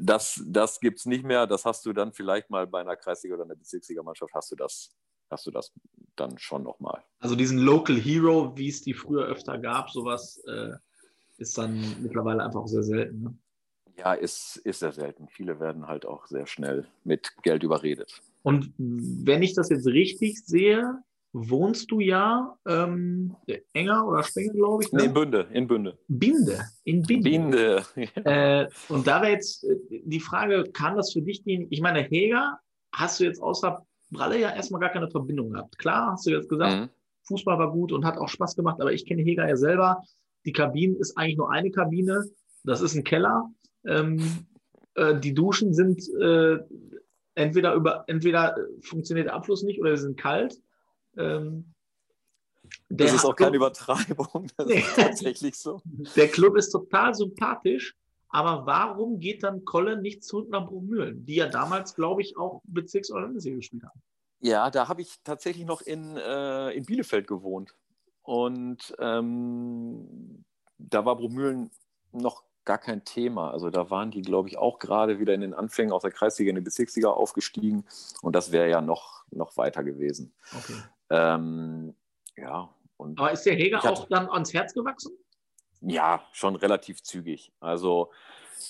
das, das gibt es nicht mehr. Das hast du dann vielleicht mal bei einer Kreisliga oder einer Bezirksligamannschaft, hast du das, hast du das dann schon nochmal. Also diesen Local Hero, wie es die früher öfter gab, sowas äh, ist dann mittlerweile einfach sehr selten. Ne? Ja, ist, ist sehr selten. Viele werden halt auch sehr schnell mit Geld überredet. Und wenn ich das jetzt richtig sehe, wohnst du ja ähm, enger oder Spengel, glaube ich. Ne? Nee, in Bünde, in Bünde. Binde, in Binde. Binde. Äh, und da wäre jetzt äh, die Frage, kann das für dich gehen? Ich meine, Heger, hast du jetzt außer Bralle ja erstmal gar keine Verbindung gehabt. Klar, hast du jetzt gesagt, mhm. Fußball war gut und hat auch Spaß gemacht, aber ich kenne Heger ja selber. Die Kabine ist eigentlich nur eine Kabine. Das ist ein Keller. Ähm, äh, die Duschen sind äh, entweder über, entweder funktioniert der Abfluss nicht oder sie sind kalt. Ähm, das ist auch keine Übertreibung. Das nee. ist tatsächlich so. Der Club ist total sympathisch, aber warum geht dann Kolle nicht zurück nach Bruchmühlen, die ja damals, glaube ich, auch Bezirks- gespielt haben? Ja, da habe ich tatsächlich noch in, äh, in Bielefeld gewohnt. Und ähm, da war Bruchmühlen noch gar kein Thema. Also da waren die, glaube ich, auch gerade wieder in den Anfängen aus der Kreisliga in die Bezirksliga aufgestiegen. Und das wäre ja noch, noch weiter gewesen. Okay. Ähm, ja. Und Aber ist der Heger hatte, auch dann ans Herz gewachsen? Ja, schon relativ zügig. Also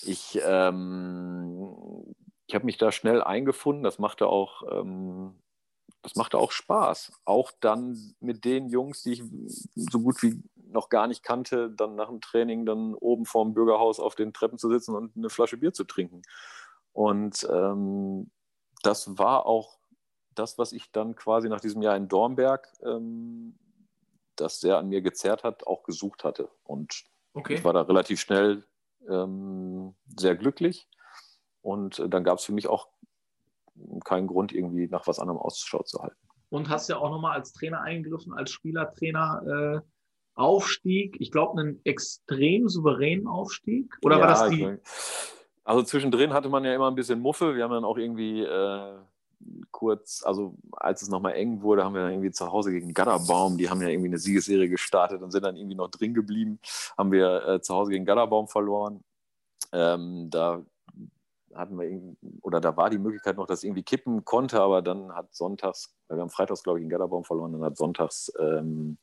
ich, ähm, ich habe mich da schnell eingefunden. Das machte auch, ähm, das machte auch Spaß. Auch dann mit den Jungs, die ich so gut wie noch gar nicht kannte, dann nach dem Training dann oben vorm Bürgerhaus auf den Treppen zu sitzen und eine Flasche Bier zu trinken. Und ähm, das war auch das, was ich dann quasi nach diesem Jahr in Dornberg, ähm, das sehr an mir gezerrt hat, auch gesucht hatte. Und okay. ich war da relativ schnell ähm, sehr glücklich. Und äh, dann gab es für mich auch keinen Grund, irgendwie nach was anderem Ausschau zu halten. Und hast ja auch nochmal als Trainer eingegriffen, als Spielertrainer. Äh, Aufstieg, ich glaube, einen extrem souveränen Aufstieg. Oder ja, war das die? Also zwischendrin hatte man ja immer ein bisschen Muffe. Wir haben dann auch irgendwie äh, kurz, also als es nochmal eng wurde, haben wir dann irgendwie zu Hause gegen Gatterbaum, die haben ja irgendwie eine Siegesserie gestartet und sind dann irgendwie noch drin geblieben, haben wir äh, zu Hause gegen Gatterbaum verloren. Ähm, da hatten wir oder da war die Möglichkeit noch, dass irgendwie kippen konnte, aber dann hat sonntags, wir haben freitags, glaube ich, in Gatterbaum verloren, dann hat sonntags ähm,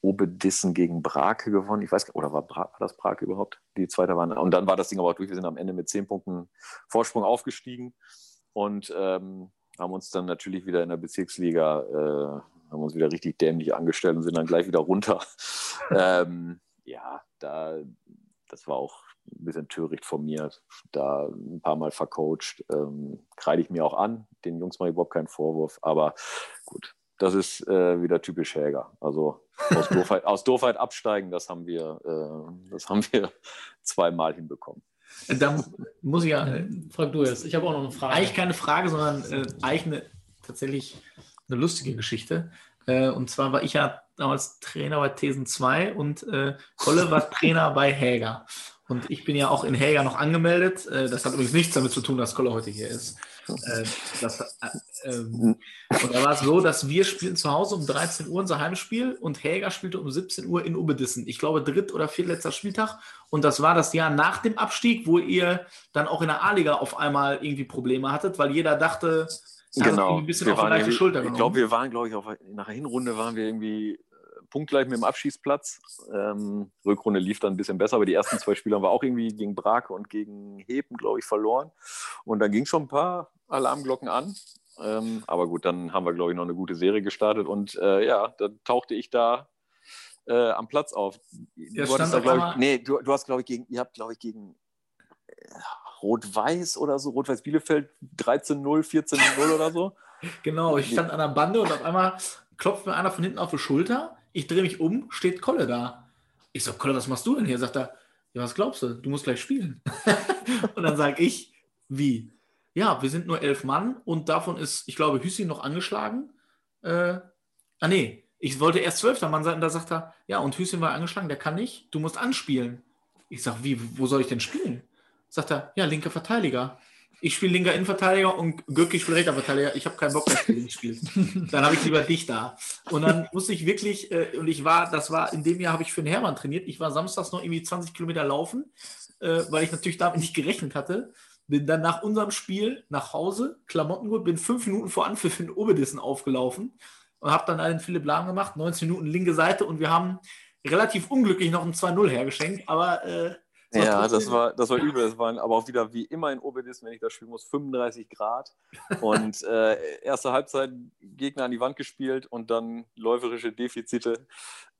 Obedissen gegen Brake gewonnen. Ich weiß gar nicht, oder war, Bra war das Brake überhaupt? Die zweite waren. Und dann war das Ding aber auch durch. Wir sind am Ende mit zehn Punkten Vorsprung aufgestiegen und ähm, haben uns dann natürlich wieder in der Bezirksliga, äh, haben uns wieder richtig dämlich angestellt und sind dann gleich wieder runter. ähm, ja, da, das war auch ein bisschen töricht von mir, da ein paar Mal vercoacht. Ähm, kreide ich mir auch an. Den Jungs mache ich überhaupt keinen Vorwurf, aber gut, das ist äh, wieder typisch Häger. Also aus Doofheit, aus Doofheit absteigen, das haben wir, äh, das haben wir zweimal hinbekommen. Da muss ich ja. Äh, Frag du jetzt. Ich habe auch noch eine Frage. Eigentlich keine Frage, sondern äh, eigentlich eine, tatsächlich eine lustige Geschichte. Äh, und zwar war ich ja damals Trainer bei Thesen 2 und äh, Kolle war Trainer bei Häger. Und ich bin ja auch in Häger noch angemeldet. Äh, das hat übrigens nichts damit zu tun, dass Kolle heute hier ist. Äh, das, äh, ähm, und da war es so, dass wir spielten zu Hause um 13 Uhr unser Heimspiel und Häger spielte um 17 Uhr in Ubedissen. Ich glaube, dritt- oder viertletzter Spieltag. Und das war das Jahr nach dem Abstieg, wo ihr dann auch in der A-Liga auf einmal irgendwie Probleme hattet, weil jeder dachte, genau. ein bisschen wir auf die leichte Schulter Ich glaube, wir waren, glaube ich, auf, nach der Hinrunde waren wir irgendwie punktgleich mit dem Abschießplatz. Ähm, Rückrunde lief dann ein bisschen besser, aber die ersten zwei Spiele haben wir auch irgendwie gegen Brake und gegen Heben, glaube ich, verloren. Und dann ging schon ein paar Alarmglocken an. Ähm, aber gut, dann haben wir, glaube ich, noch eine gute Serie gestartet. Und äh, ja, dann tauchte ich da äh, am Platz auf. Du, hattest da, ich, nee, du, du hast, glaube ich, gegen, ihr habt, glaube ich, gegen Rot-Weiß oder so, Rot-Weiß Bielefeld 13-0, 14-0 oder so. Genau, ich stand an der Bande und auf einmal klopft mir einer von hinten auf die Schulter. Ich drehe mich um, steht Kolle da. Ich sag, Kolle, was machst du denn hier? Sagt er, ja, was glaubst du? Du musst gleich spielen. und dann sage ich, wie? Ja, wir sind nur elf Mann und davon ist, ich glaube, Hüssi noch angeschlagen. Äh, ah, nee, ich wollte erst zwölfter Mann sein und da sagt er, ja, und Hüssi war angeschlagen, der kann nicht, du musst anspielen. Ich sag, wie, wo soll ich denn spielen? Sagt er, ja, linker Verteidiger. Ich spiele linker Innenverteidiger und Göcki spielt rechter Verteidiger. Ich habe keinen Bock, dass du links spielst. Dann habe ich lieber dich da. Und dann musste ich wirklich, äh, und ich war, das war, in dem Jahr habe ich für den Hermann trainiert. Ich war samstags noch irgendwie 20 Kilometer laufen, äh, weil ich natürlich damit nicht gerechnet hatte. Bin dann nach unserem Spiel nach Hause, Klamotten gut, bin fünf Minuten vor Anpfiff in Oberdissen aufgelaufen und habe dann einen Philipp Lahm gemacht, 19 Minuten linke Seite und wir haben relativ unglücklich noch ein 2-0 hergeschenkt, aber äh, ja, das war, das war übel. Es waren aber auch wieder wie immer in Obedis, wenn ich das spielen muss, 35 Grad. Und äh, erste Halbzeit Gegner an die Wand gespielt und dann läuferische Defizite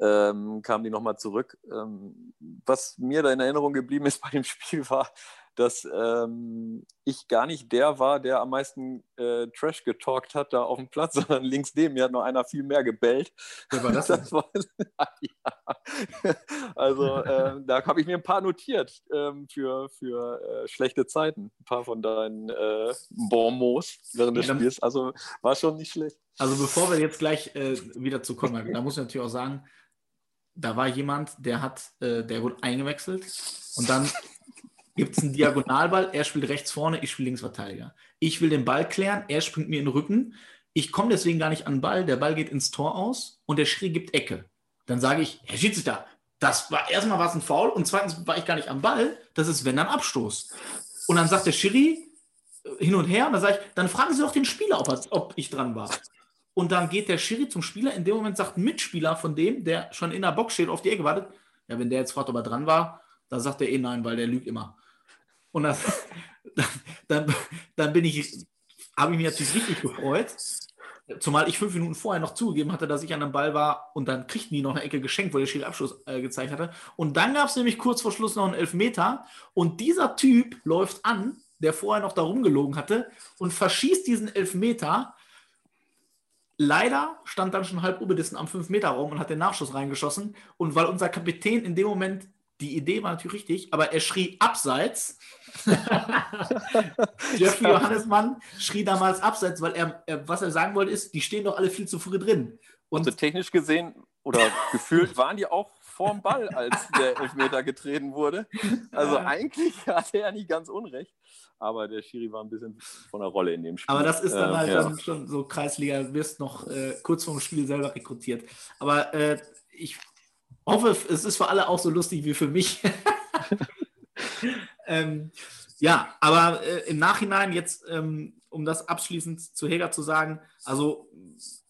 ähm, kamen die nochmal zurück. Ähm, was mir da in Erinnerung geblieben ist bei dem Spiel war, dass ähm, ich gar nicht der war, der am meisten äh, Trash getalkt hat da auf dem Platz, sondern links neben mir hat noch einer viel mehr gebellt. Wer war das? das war, ja. Also äh, da habe ich mir ein paar notiert ähm, für, für äh, schlechte Zeiten. Ein paar von deinen äh, Bonmots während des Spiels. Also war schon nicht schlecht. Also bevor wir jetzt gleich äh, wieder zu kommen, da muss ich natürlich auch sagen, da war jemand, der hat, äh, der wurde eingewechselt und dann gibt es einen Diagonalball, er spielt rechts vorne, ich spiele Linksverteidiger. Ich will den Ball klären, er springt mir in den Rücken. Ich komme deswegen gar nicht an den Ball, der Ball geht ins Tor aus und der Schiri gibt Ecke. Dann sage ich, Herr Schiedsrichter, das war erstmal was ein Foul und zweitens war ich gar nicht am Ball, das ist wenn dann Abstoß. Und dann sagt der Schiri äh, hin und her und dann sage ich, dann fragen Sie doch den Spieler, ob, er, ob ich dran war. Und dann geht der Schiri zum Spieler, in dem Moment sagt ein Mitspieler von dem, der schon in der Box steht, auf die Ecke wartet, ja, wenn der jetzt fragt, ob er dran war, dann sagt er eh nein, weil der lügt immer. Und das, dann, dann bin ich, habe ich mich natürlich richtig gefreut. Zumal ich fünf Minuten vorher noch zugegeben hatte, dass ich an dem Ball war und dann kriegten die noch eine Ecke geschenkt, wo der Schiri Abschluss äh, gezeigt hatte. Und dann gab es nämlich kurz vor Schluss noch einen Elfmeter und dieser Typ läuft an, der vorher noch da rumgelogen hatte und verschießt diesen Elfmeter. Leider stand dann schon halb Ubedissen am 5-Meter-Raum und hat den Nachschuss reingeschossen. Und weil unser Kapitän in dem Moment die Idee war natürlich richtig, aber er schrie abseits. Jeffrey Johannesmann schrie damals abseits, weil er, er, was er sagen wollte, ist, die stehen doch alle viel zu früh drin. Und also technisch gesehen oder gefühlt waren die auch vorm Ball, als der Elfmeter getreten wurde. Also eigentlich hatte er nicht ganz unrecht. Aber der Schiri war ein bisschen von der Rolle in dem Spiel. Aber das ist dann halt ja. dann schon so Kreisliga, wirst noch äh, kurz vorm Spiel selber rekrutiert. Aber äh, ich hoffe, es ist für alle auch so lustig wie für mich. ähm, ja, aber äh, im Nachhinein jetzt, ähm, um das abschließend zu Helga zu sagen, also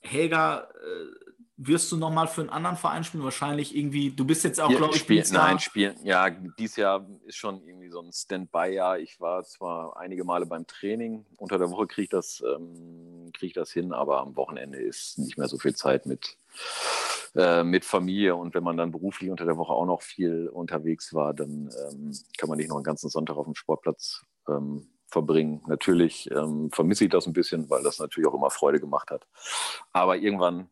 Helga, äh, wirst du nochmal für einen anderen Verein spielen? Wahrscheinlich irgendwie, du bist jetzt auch, glaube ich, spielen, Nein, spielen, ja, dieses Jahr ist schon irgendwie so ein Standby-Jahr. Ich war zwar einige Male beim Training, unter der Woche kriege ich, das, ähm, krieg ich das hin, aber am Wochenende ist nicht mehr so viel Zeit mit äh, mit Familie und wenn man dann beruflich unter der Woche auch noch viel unterwegs war, dann ähm, kann man nicht noch einen ganzen Sonntag auf dem Sportplatz ähm, verbringen. Natürlich ähm, vermisse ich das ein bisschen, weil das natürlich auch immer Freude gemacht hat. Aber irgendwann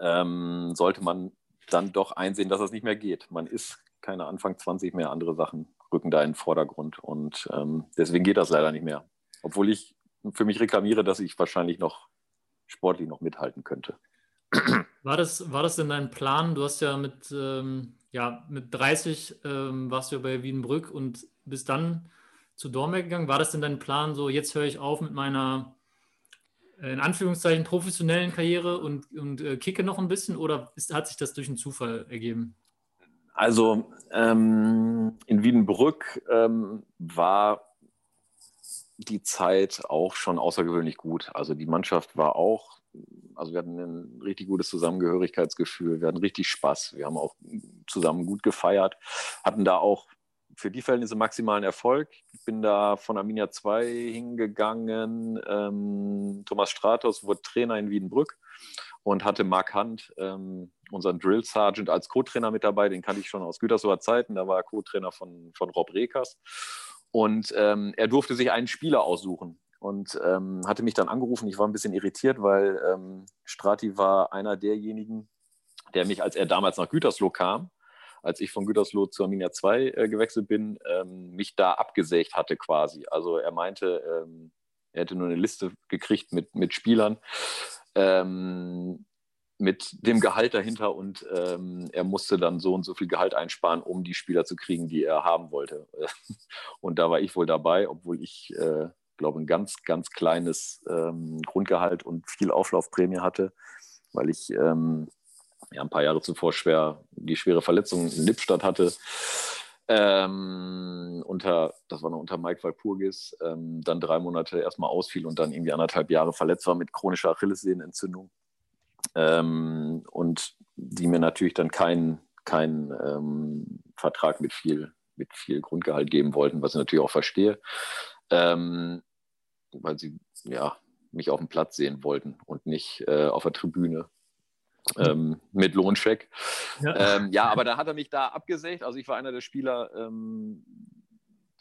ähm, sollte man dann doch einsehen, dass das nicht mehr geht. Man ist keine Anfang 20 mehr, andere Sachen rücken da in den Vordergrund und ähm, deswegen geht das leider nicht mehr. Obwohl ich für mich reklamiere, dass ich wahrscheinlich noch sportlich noch mithalten könnte. War das, war das denn dein Plan? Du hast ja mit, ähm, ja, mit 30 ähm, warst du ja bei Wiedenbrück und bist dann zu Dortmund gegangen. War das denn dein Plan, so jetzt höre ich auf mit meiner in Anführungszeichen professionellen Karriere und, und äh, kicke noch ein bisschen oder ist, hat sich das durch einen Zufall ergeben? Also ähm, in Wiedenbrück ähm, war die Zeit auch schon außergewöhnlich gut. Also die Mannschaft war auch also wir hatten ein richtig gutes Zusammengehörigkeitsgefühl, wir hatten richtig Spaß, wir haben auch zusammen gut gefeiert, hatten da auch für die Verhältnisse maximalen Erfolg. Ich bin da von Arminia 2 hingegangen. Ähm, Thomas Stratos wurde Trainer in Wiedenbrück und hatte Mark Hunt, ähm, unseren Drill Sergeant, als Co-Trainer mit dabei. Den kannte ich schon aus Gütersloher Zeiten. Da war er Co-Trainer von, von Rob Rekers. Und ähm, er durfte sich einen Spieler aussuchen und ähm, hatte mich dann angerufen. Ich war ein bisschen irritiert, weil ähm, Strati war einer derjenigen, der mich, als er damals nach Gütersloh kam, als ich von Gütersloh zur Arminia 2 äh, gewechselt bin, ähm, mich da abgesägt hatte quasi. Also er meinte, ähm, er hätte nur eine Liste gekriegt mit, mit Spielern, ähm, mit dem Gehalt dahinter und ähm, er musste dann so und so viel Gehalt einsparen, um die Spieler zu kriegen, die er haben wollte. Und da war ich wohl dabei, obwohl ich, äh, glaube, ein ganz, ganz kleines ähm, Grundgehalt und viel Auflaufprämie hatte, weil ich ähm, ja, ein paar Jahre zuvor schwer die schwere Verletzung in Lippstadt hatte. Ähm, unter, das war noch unter Mike Walpurgis, ähm, dann drei Monate erstmal ausfiel und dann irgendwie anderthalb Jahre verletzt war mit chronischer Achillessehnenentzündung. Ähm, und die mir natürlich dann keinen kein, ähm, Vertrag mit viel, mit viel Grundgehalt geben wollten, was ich natürlich auch verstehe, ähm, weil sie ja, mich auf dem Platz sehen wollten und nicht äh, auf der Tribüne ähm, mit Lohncheck. Ja. Ähm, ja. aber da hat er mich da abgesägt. Also ich war einer der Spieler, ähm,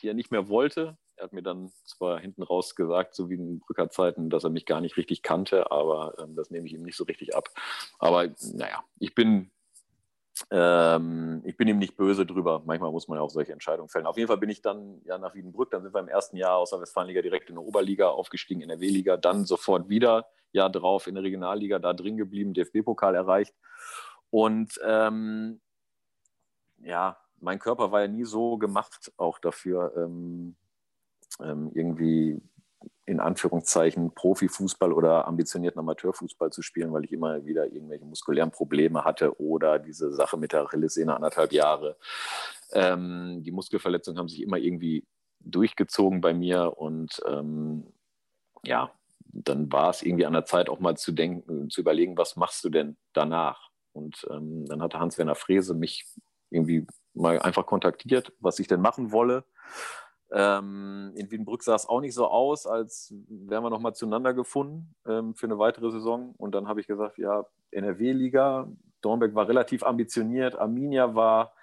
die er nicht mehr wollte. Er hat mir dann zwar hinten raus gesagt, so wie in Brücker Zeiten, dass er mich gar nicht richtig kannte, aber ähm, das nehme ich ihm nicht so richtig ab. Aber naja, ich bin, ähm, ich bin ihm nicht böse drüber. Manchmal muss man ja auch solche Entscheidungen fällen. Auf jeden Fall bin ich dann ja nach Wiedenbrück, dann sind wir im ersten Jahr aus der Westfalenliga direkt in der Oberliga aufgestiegen, in der W-Liga, dann sofort wieder Jahr drauf in der Regionalliga da drin geblieben, DFB-Pokal erreicht. Und ähm, ja, mein Körper war ja nie so gemacht auch dafür, ähm, ähm, irgendwie in Anführungszeichen Profifußball oder ambitionierten Amateurfußball zu spielen, weil ich immer wieder irgendwelche muskulären Probleme hatte oder diese Sache mit der Achillessehne anderthalb Jahre. Ähm, die Muskelverletzungen haben sich immer irgendwie durchgezogen bei mir und ähm, ja, dann war es irgendwie an der Zeit auch mal zu denken, zu überlegen, was machst du denn danach? Und ähm, dann hatte Hans-Werner Frese mich irgendwie mal einfach kontaktiert, was ich denn machen wolle. Ähm, in Wiedenbrück sah es auch nicht so aus, als wären wir nochmal zueinander gefunden ähm, für eine weitere Saison. Und dann habe ich gesagt, ja, NRW-Liga, Dornberg war relativ ambitioniert, Arminia war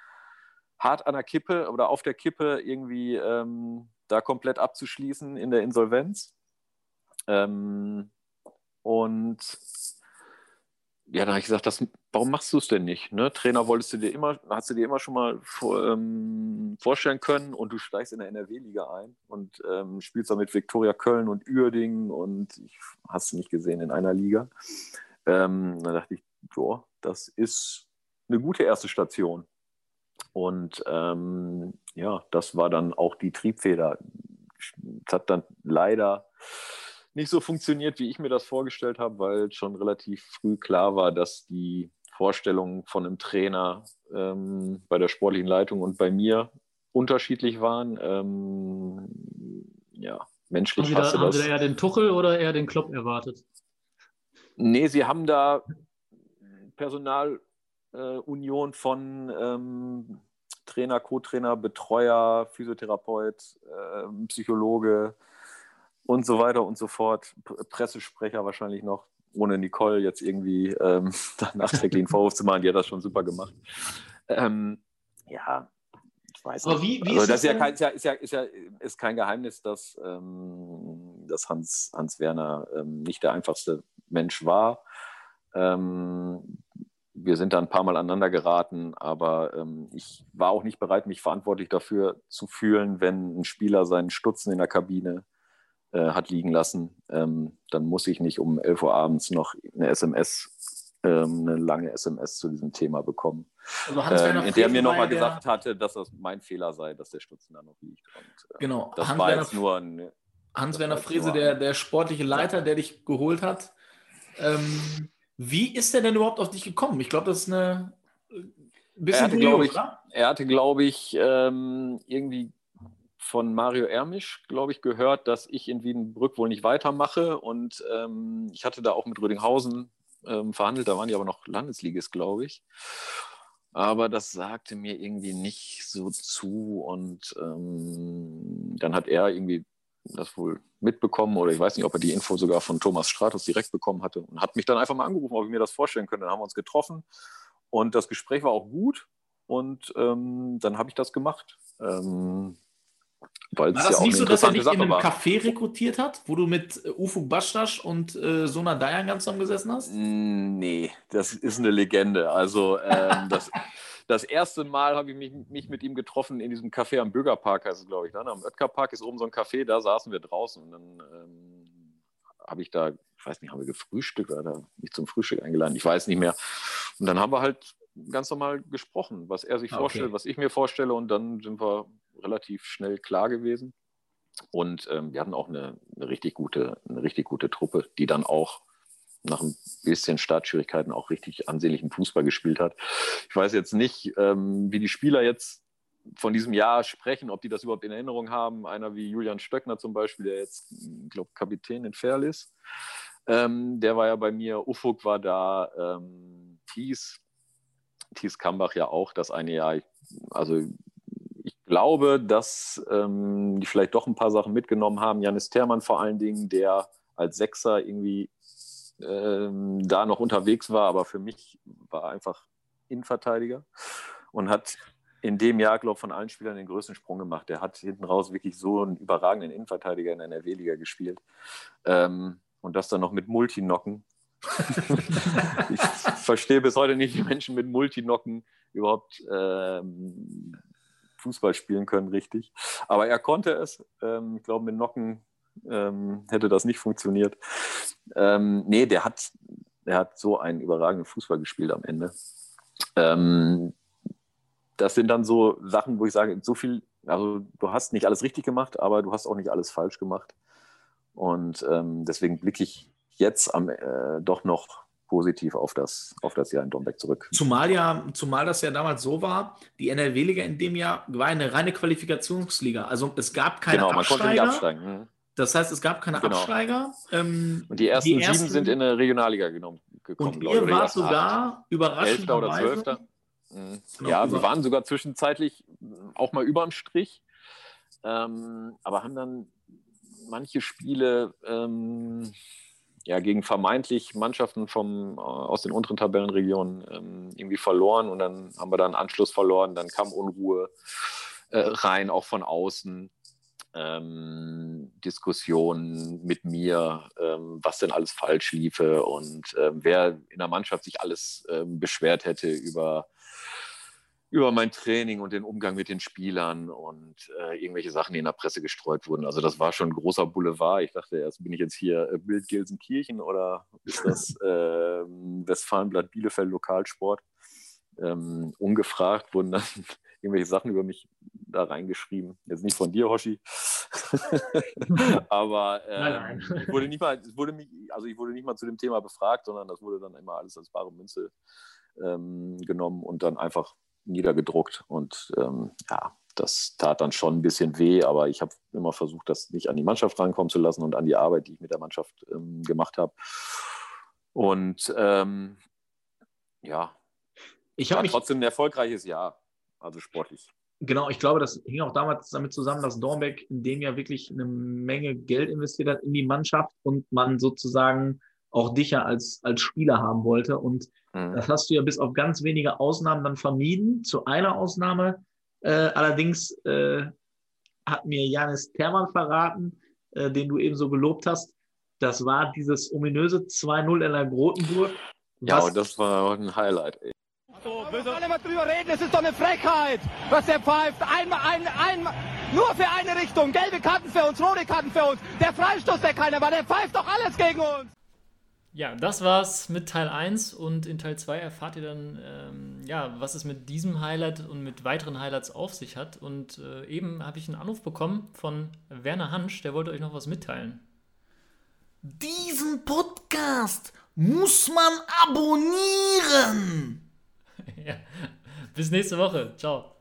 hart an der Kippe oder auf der Kippe irgendwie ähm, da komplett abzuschließen in der Insolvenz. Ähm, und ja, dann habe ich gesagt, das, warum machst du es denn nicht? Ne? Trainer wolltest du dir immer, hast du dir immer schon mal vor, ähm, vorstellen können und du steigst in der NRW-Liga ein und ähm, spielst dann mit Viktoria Köln und Uerdingen und ich hast du nicht gesehen in einer Liga. Ähm, dann dachte ich, boah, das ist eine gute erste Station. Und ähm, ja, das war dann auch die Triebfeder. Es hat dann leider nicht so funktioniert, wie ich mir das vorgestellt habe, weil schon relativ früh klar war, dass die Vorstellungen von einem Trainer ähm, bei der sportlichen Leitung und bei mir unterschiedlich waren. Ähm, ja, menschlich haben Sie da, haben Sie da eher den Tuchel oder eher den Klopp erwartet? Nee, sie haben da Personalunion äh, von ähm, Trainer, Co-Trainer, Betreuer, Physiotherapeut, äh, Psychologe, und so weiter und so fort. Pressesprecher wahrscheinlich noch, ohne Nicole jetzt irgendwie ähm, da nachträglich einen Vorwurf zu machen, die hat das schon super gemacht. Ähm, ja, ich weiß nicht. Wie, wie also ist das ist ja, kein, ist, ja, ist, ja, ist, ja, ist kein Geheimnis, dass, ähm, dass Hans, Hans Werner ähm, nicht der einfachste Mensch war. Ähm, wir sind da ein paar Mal aneinander geraten, aber ähm, ich war auch nicht bereit, mich verantwortlich dafür zu fühlen, wenn ein Spieler seinen Stutzen in der Kabine äh, hat liegen lassen, ähm, dann muss ich nicht um 11 Uhr abends noch eine SMS, ähm, eine lange SMS zu diesem Thema bekommen. Also ähm, in der mir nochmal gesagt hatte, dass das mein Fehler sei, dass der Stutzen da noch liegt. Und, äh, genau, das Hans war Werner, jetzt nur ein, Hans-Werner Frese, der, der sportliche Leiter, der dich geholt hat. Ähm, wie ist der denn überhaupt auf dich gekommen? Ich glaube, das ist eine äh, bisschen er hatte, ich, Er hatte, glaube ich, ähm, irgendwie von Mario Ermisch, glaube ich, gehört, dass ich in Wiedenbrück wohl nicht weitermache. Und ähm, ich hatte da auch mit Rödinghausen ähm, verhandelt, da waren die aber noch Landesligist, glaube ich. Aber das sagte mir irgendwie nicht so zu. Und ähm, dann hat er irgendwie das wohl mitbekommen oder ich weiß nicht, ob er die Info sogar von Thomas Stratus direkt bekommen hatte und hat mich dann einfach mal angerufen, ob ich mir das vorstellen könnte. Dann haben wir uns getroffen und das Gespräch war auch gut und ähm, dann habe ich das gemacht. Ähm, weil War es das ja auch nicht so, dass er dich in einem war. Café rekrutiert hat, wo du mit äh, Ufo Bastasch und äh, Sona Dayan ganz zusammen gesessen hast? Nee, das ist eine Legende. Also ähm, das, das erste Mal habe ich mich, mich mit ihm getroffen in diesem Café am Bürgerpark, heißt es, glaube ich. Ne? Am Oetkerpark ist oben so ein Café, da saßen wir draußen und dann ähm, habe ich da, ich weiß nicht, haben wir gefrühstückt oder er mich zum Frühstück eingeladen, ich weiß nicht mehr. Und dann haben wir halt ganz normal gesprochen, was er sich Ah, okay. vorstellt, was ich mir vorstelle und dann sind wir relativ schnell klar gewesen. Und ähm, wir hatten auch eine, eine, richtig gute, eine richtig gute Truppe, die dann auch nach ein bisschen Startschwierigkeiten auch richtig ansehnlichen Fußball gespielt hat. Ich weiß jetzt nicht, ähm, wie die Spieler jetzt von diesem Jahr sprechen, ob die das überhaupt in Erinnerung haben. Einer wie Julian Stöckner zum Beispiel, der jetzt, glaube, Kapitän in Ferl ist. Ähm, der war ja bei mir, Ufuk war da, ähm, Thies, Thies Kambach ja auch das eine Jahr. Also glaube, dass ähm, die vielleicht doch ein paar Sachen mitgenommen haben. Janis Termann vor allen Dingen, der als Sechser irgendwie ähm, da noch unterwegs war, aber für mich war einfach Innenverteidiger und hat in dem Jahr, glaube ich, von allen Spielern den größten Sprung gemacht. Der hat hinten raus wirklich so einen überragenden Innenverteidiger in der NRW-Liga gespielt. Ähm, und das dann noch mit Multinocken. ich verstehe bis heute nicht, wie Menschen mit Multinocken überhaupt ähm, Fußball spielen können, richtig. Aber er konnte es. Ähm, ich glaube, mit Nocken ähm, hätte das nicht funktioniert. Ähm, nee, der hat, der hat so einen überragenden Fußball gespielt am Ende. Ähm, das sind dann so Sachen, wo ich sage, so viel, also du hast nicht alles richtig gemacht, aber du hast auch nicht alles falsch gemacht. Und ähm, deswegen blicke ich jetzt am, äh, doch noch positiv auf das, auf das Jahr in Dombeck zurück. Zumal ja, zumal das ja damals so war, die NRW-Liga in dem Jahr war eine reine Qualifikationsliga. Also es gab keine genau, man Absteiger. konnte nicht absteigen. Das heißt, es gab keine Genau. Absteiger. Ähm, Und die ersten, Die ersten- sieben sind in eine Regionalliga genommen, gekommen. und ihr die wart sogar überraschend. Elfter oder Zwölfter. Mhm. Genau, ja, über- wir waren sogar zwischenzeitlich auch mal überm Strich, ähm, aber haben dann manche Spiele ähm, ja, gegen vermeintlich Mannschaften vom, äh, aus den unteren Tabellenregionen ähm, irgendwie verloren und dann haben wir da einen Anschluss verloren, dann kam Unruhe äh, rein, auch von außen. Ähm, Diskussionen mit mir, ähm, was denn alles falsch liefe und ähm, wer in der Mannschaft sich alles ähm, beschwert hätte über, über mein Training und den Umgang mit den Spielern und äh, irgendwelche Sachen, die in der Presse gestreut wurden. Also das war schon ein großer Boulevard. Ich dachte erst, bin ich jetzt hier äh, Bild Gelsenkirchen oder ist das ähm, Westfalenblatt Bielefeld Lokalsport? Ähm, ungefragt wurden dann irgendwelche Sachen über mich da reingeschrieben. Jetzt nicht von dir, Hoshi. Aber ähm. Ich wurde nicht mal, es wurde mich, also ich wurde nicht mal zu dem Thema befragt, sondern das wurde dann immer alles als bare Münze ähm, genommen und dann einfach niedergedruckt. Und ähm, ja, das tat dann schon ein bisschen weh, aber ich habe immer versucht, das nicht an die Mannschaft rankommen zu lassen und an die Arbeit, die ich mit der Mannschaft ähm, gemacht habe. Und ähm, ja, Ich war habe trotzdem ein erfolgreiches Jahr, also sportlich. Genau, ich glaube, das hing auch damals damit zusammen, dass Dornbeck in dem Jahr wirklich eine Menge Geld investiert hat in die Mannschaft und man sozusagen auch dich ja als, als Spieler haben wollte. Und Mhm. das hast du ja bis auf ganz wenige Ausnahmen dann vermieden. Zu einer Ausnahme äh, allerdings äh, hat mir Janis Termann verraten, äh, den du eben so gelobt hast. Das war dieses ominöse 2-0 in der Grotenburg. Ja, das war ein Highlight. Ey. So, müssen alle mal drüber reden, es ist doch eine Frechheit, was der pfeift. Einmal, ein, einmal, nur für eine Richtung. Gelbe Karten für uns, rote Karten für uns. Der Freistoß, der keiner war, der pfeift doch alles gegen uns. Ja, das war's mit Teil 1 und in Teil 2 erfahrt ihr dann, ähm, ja, was es mit diesem Highlight und mit weiteren Highlights auf sich hat. Und äh, eben habe ich einen Anruf bekommen von Werner Hansch, der wollte euch noch was mitteilen. Diesen Podcast muss man abonnieren. ja. Bis nächste Woche. Ciao.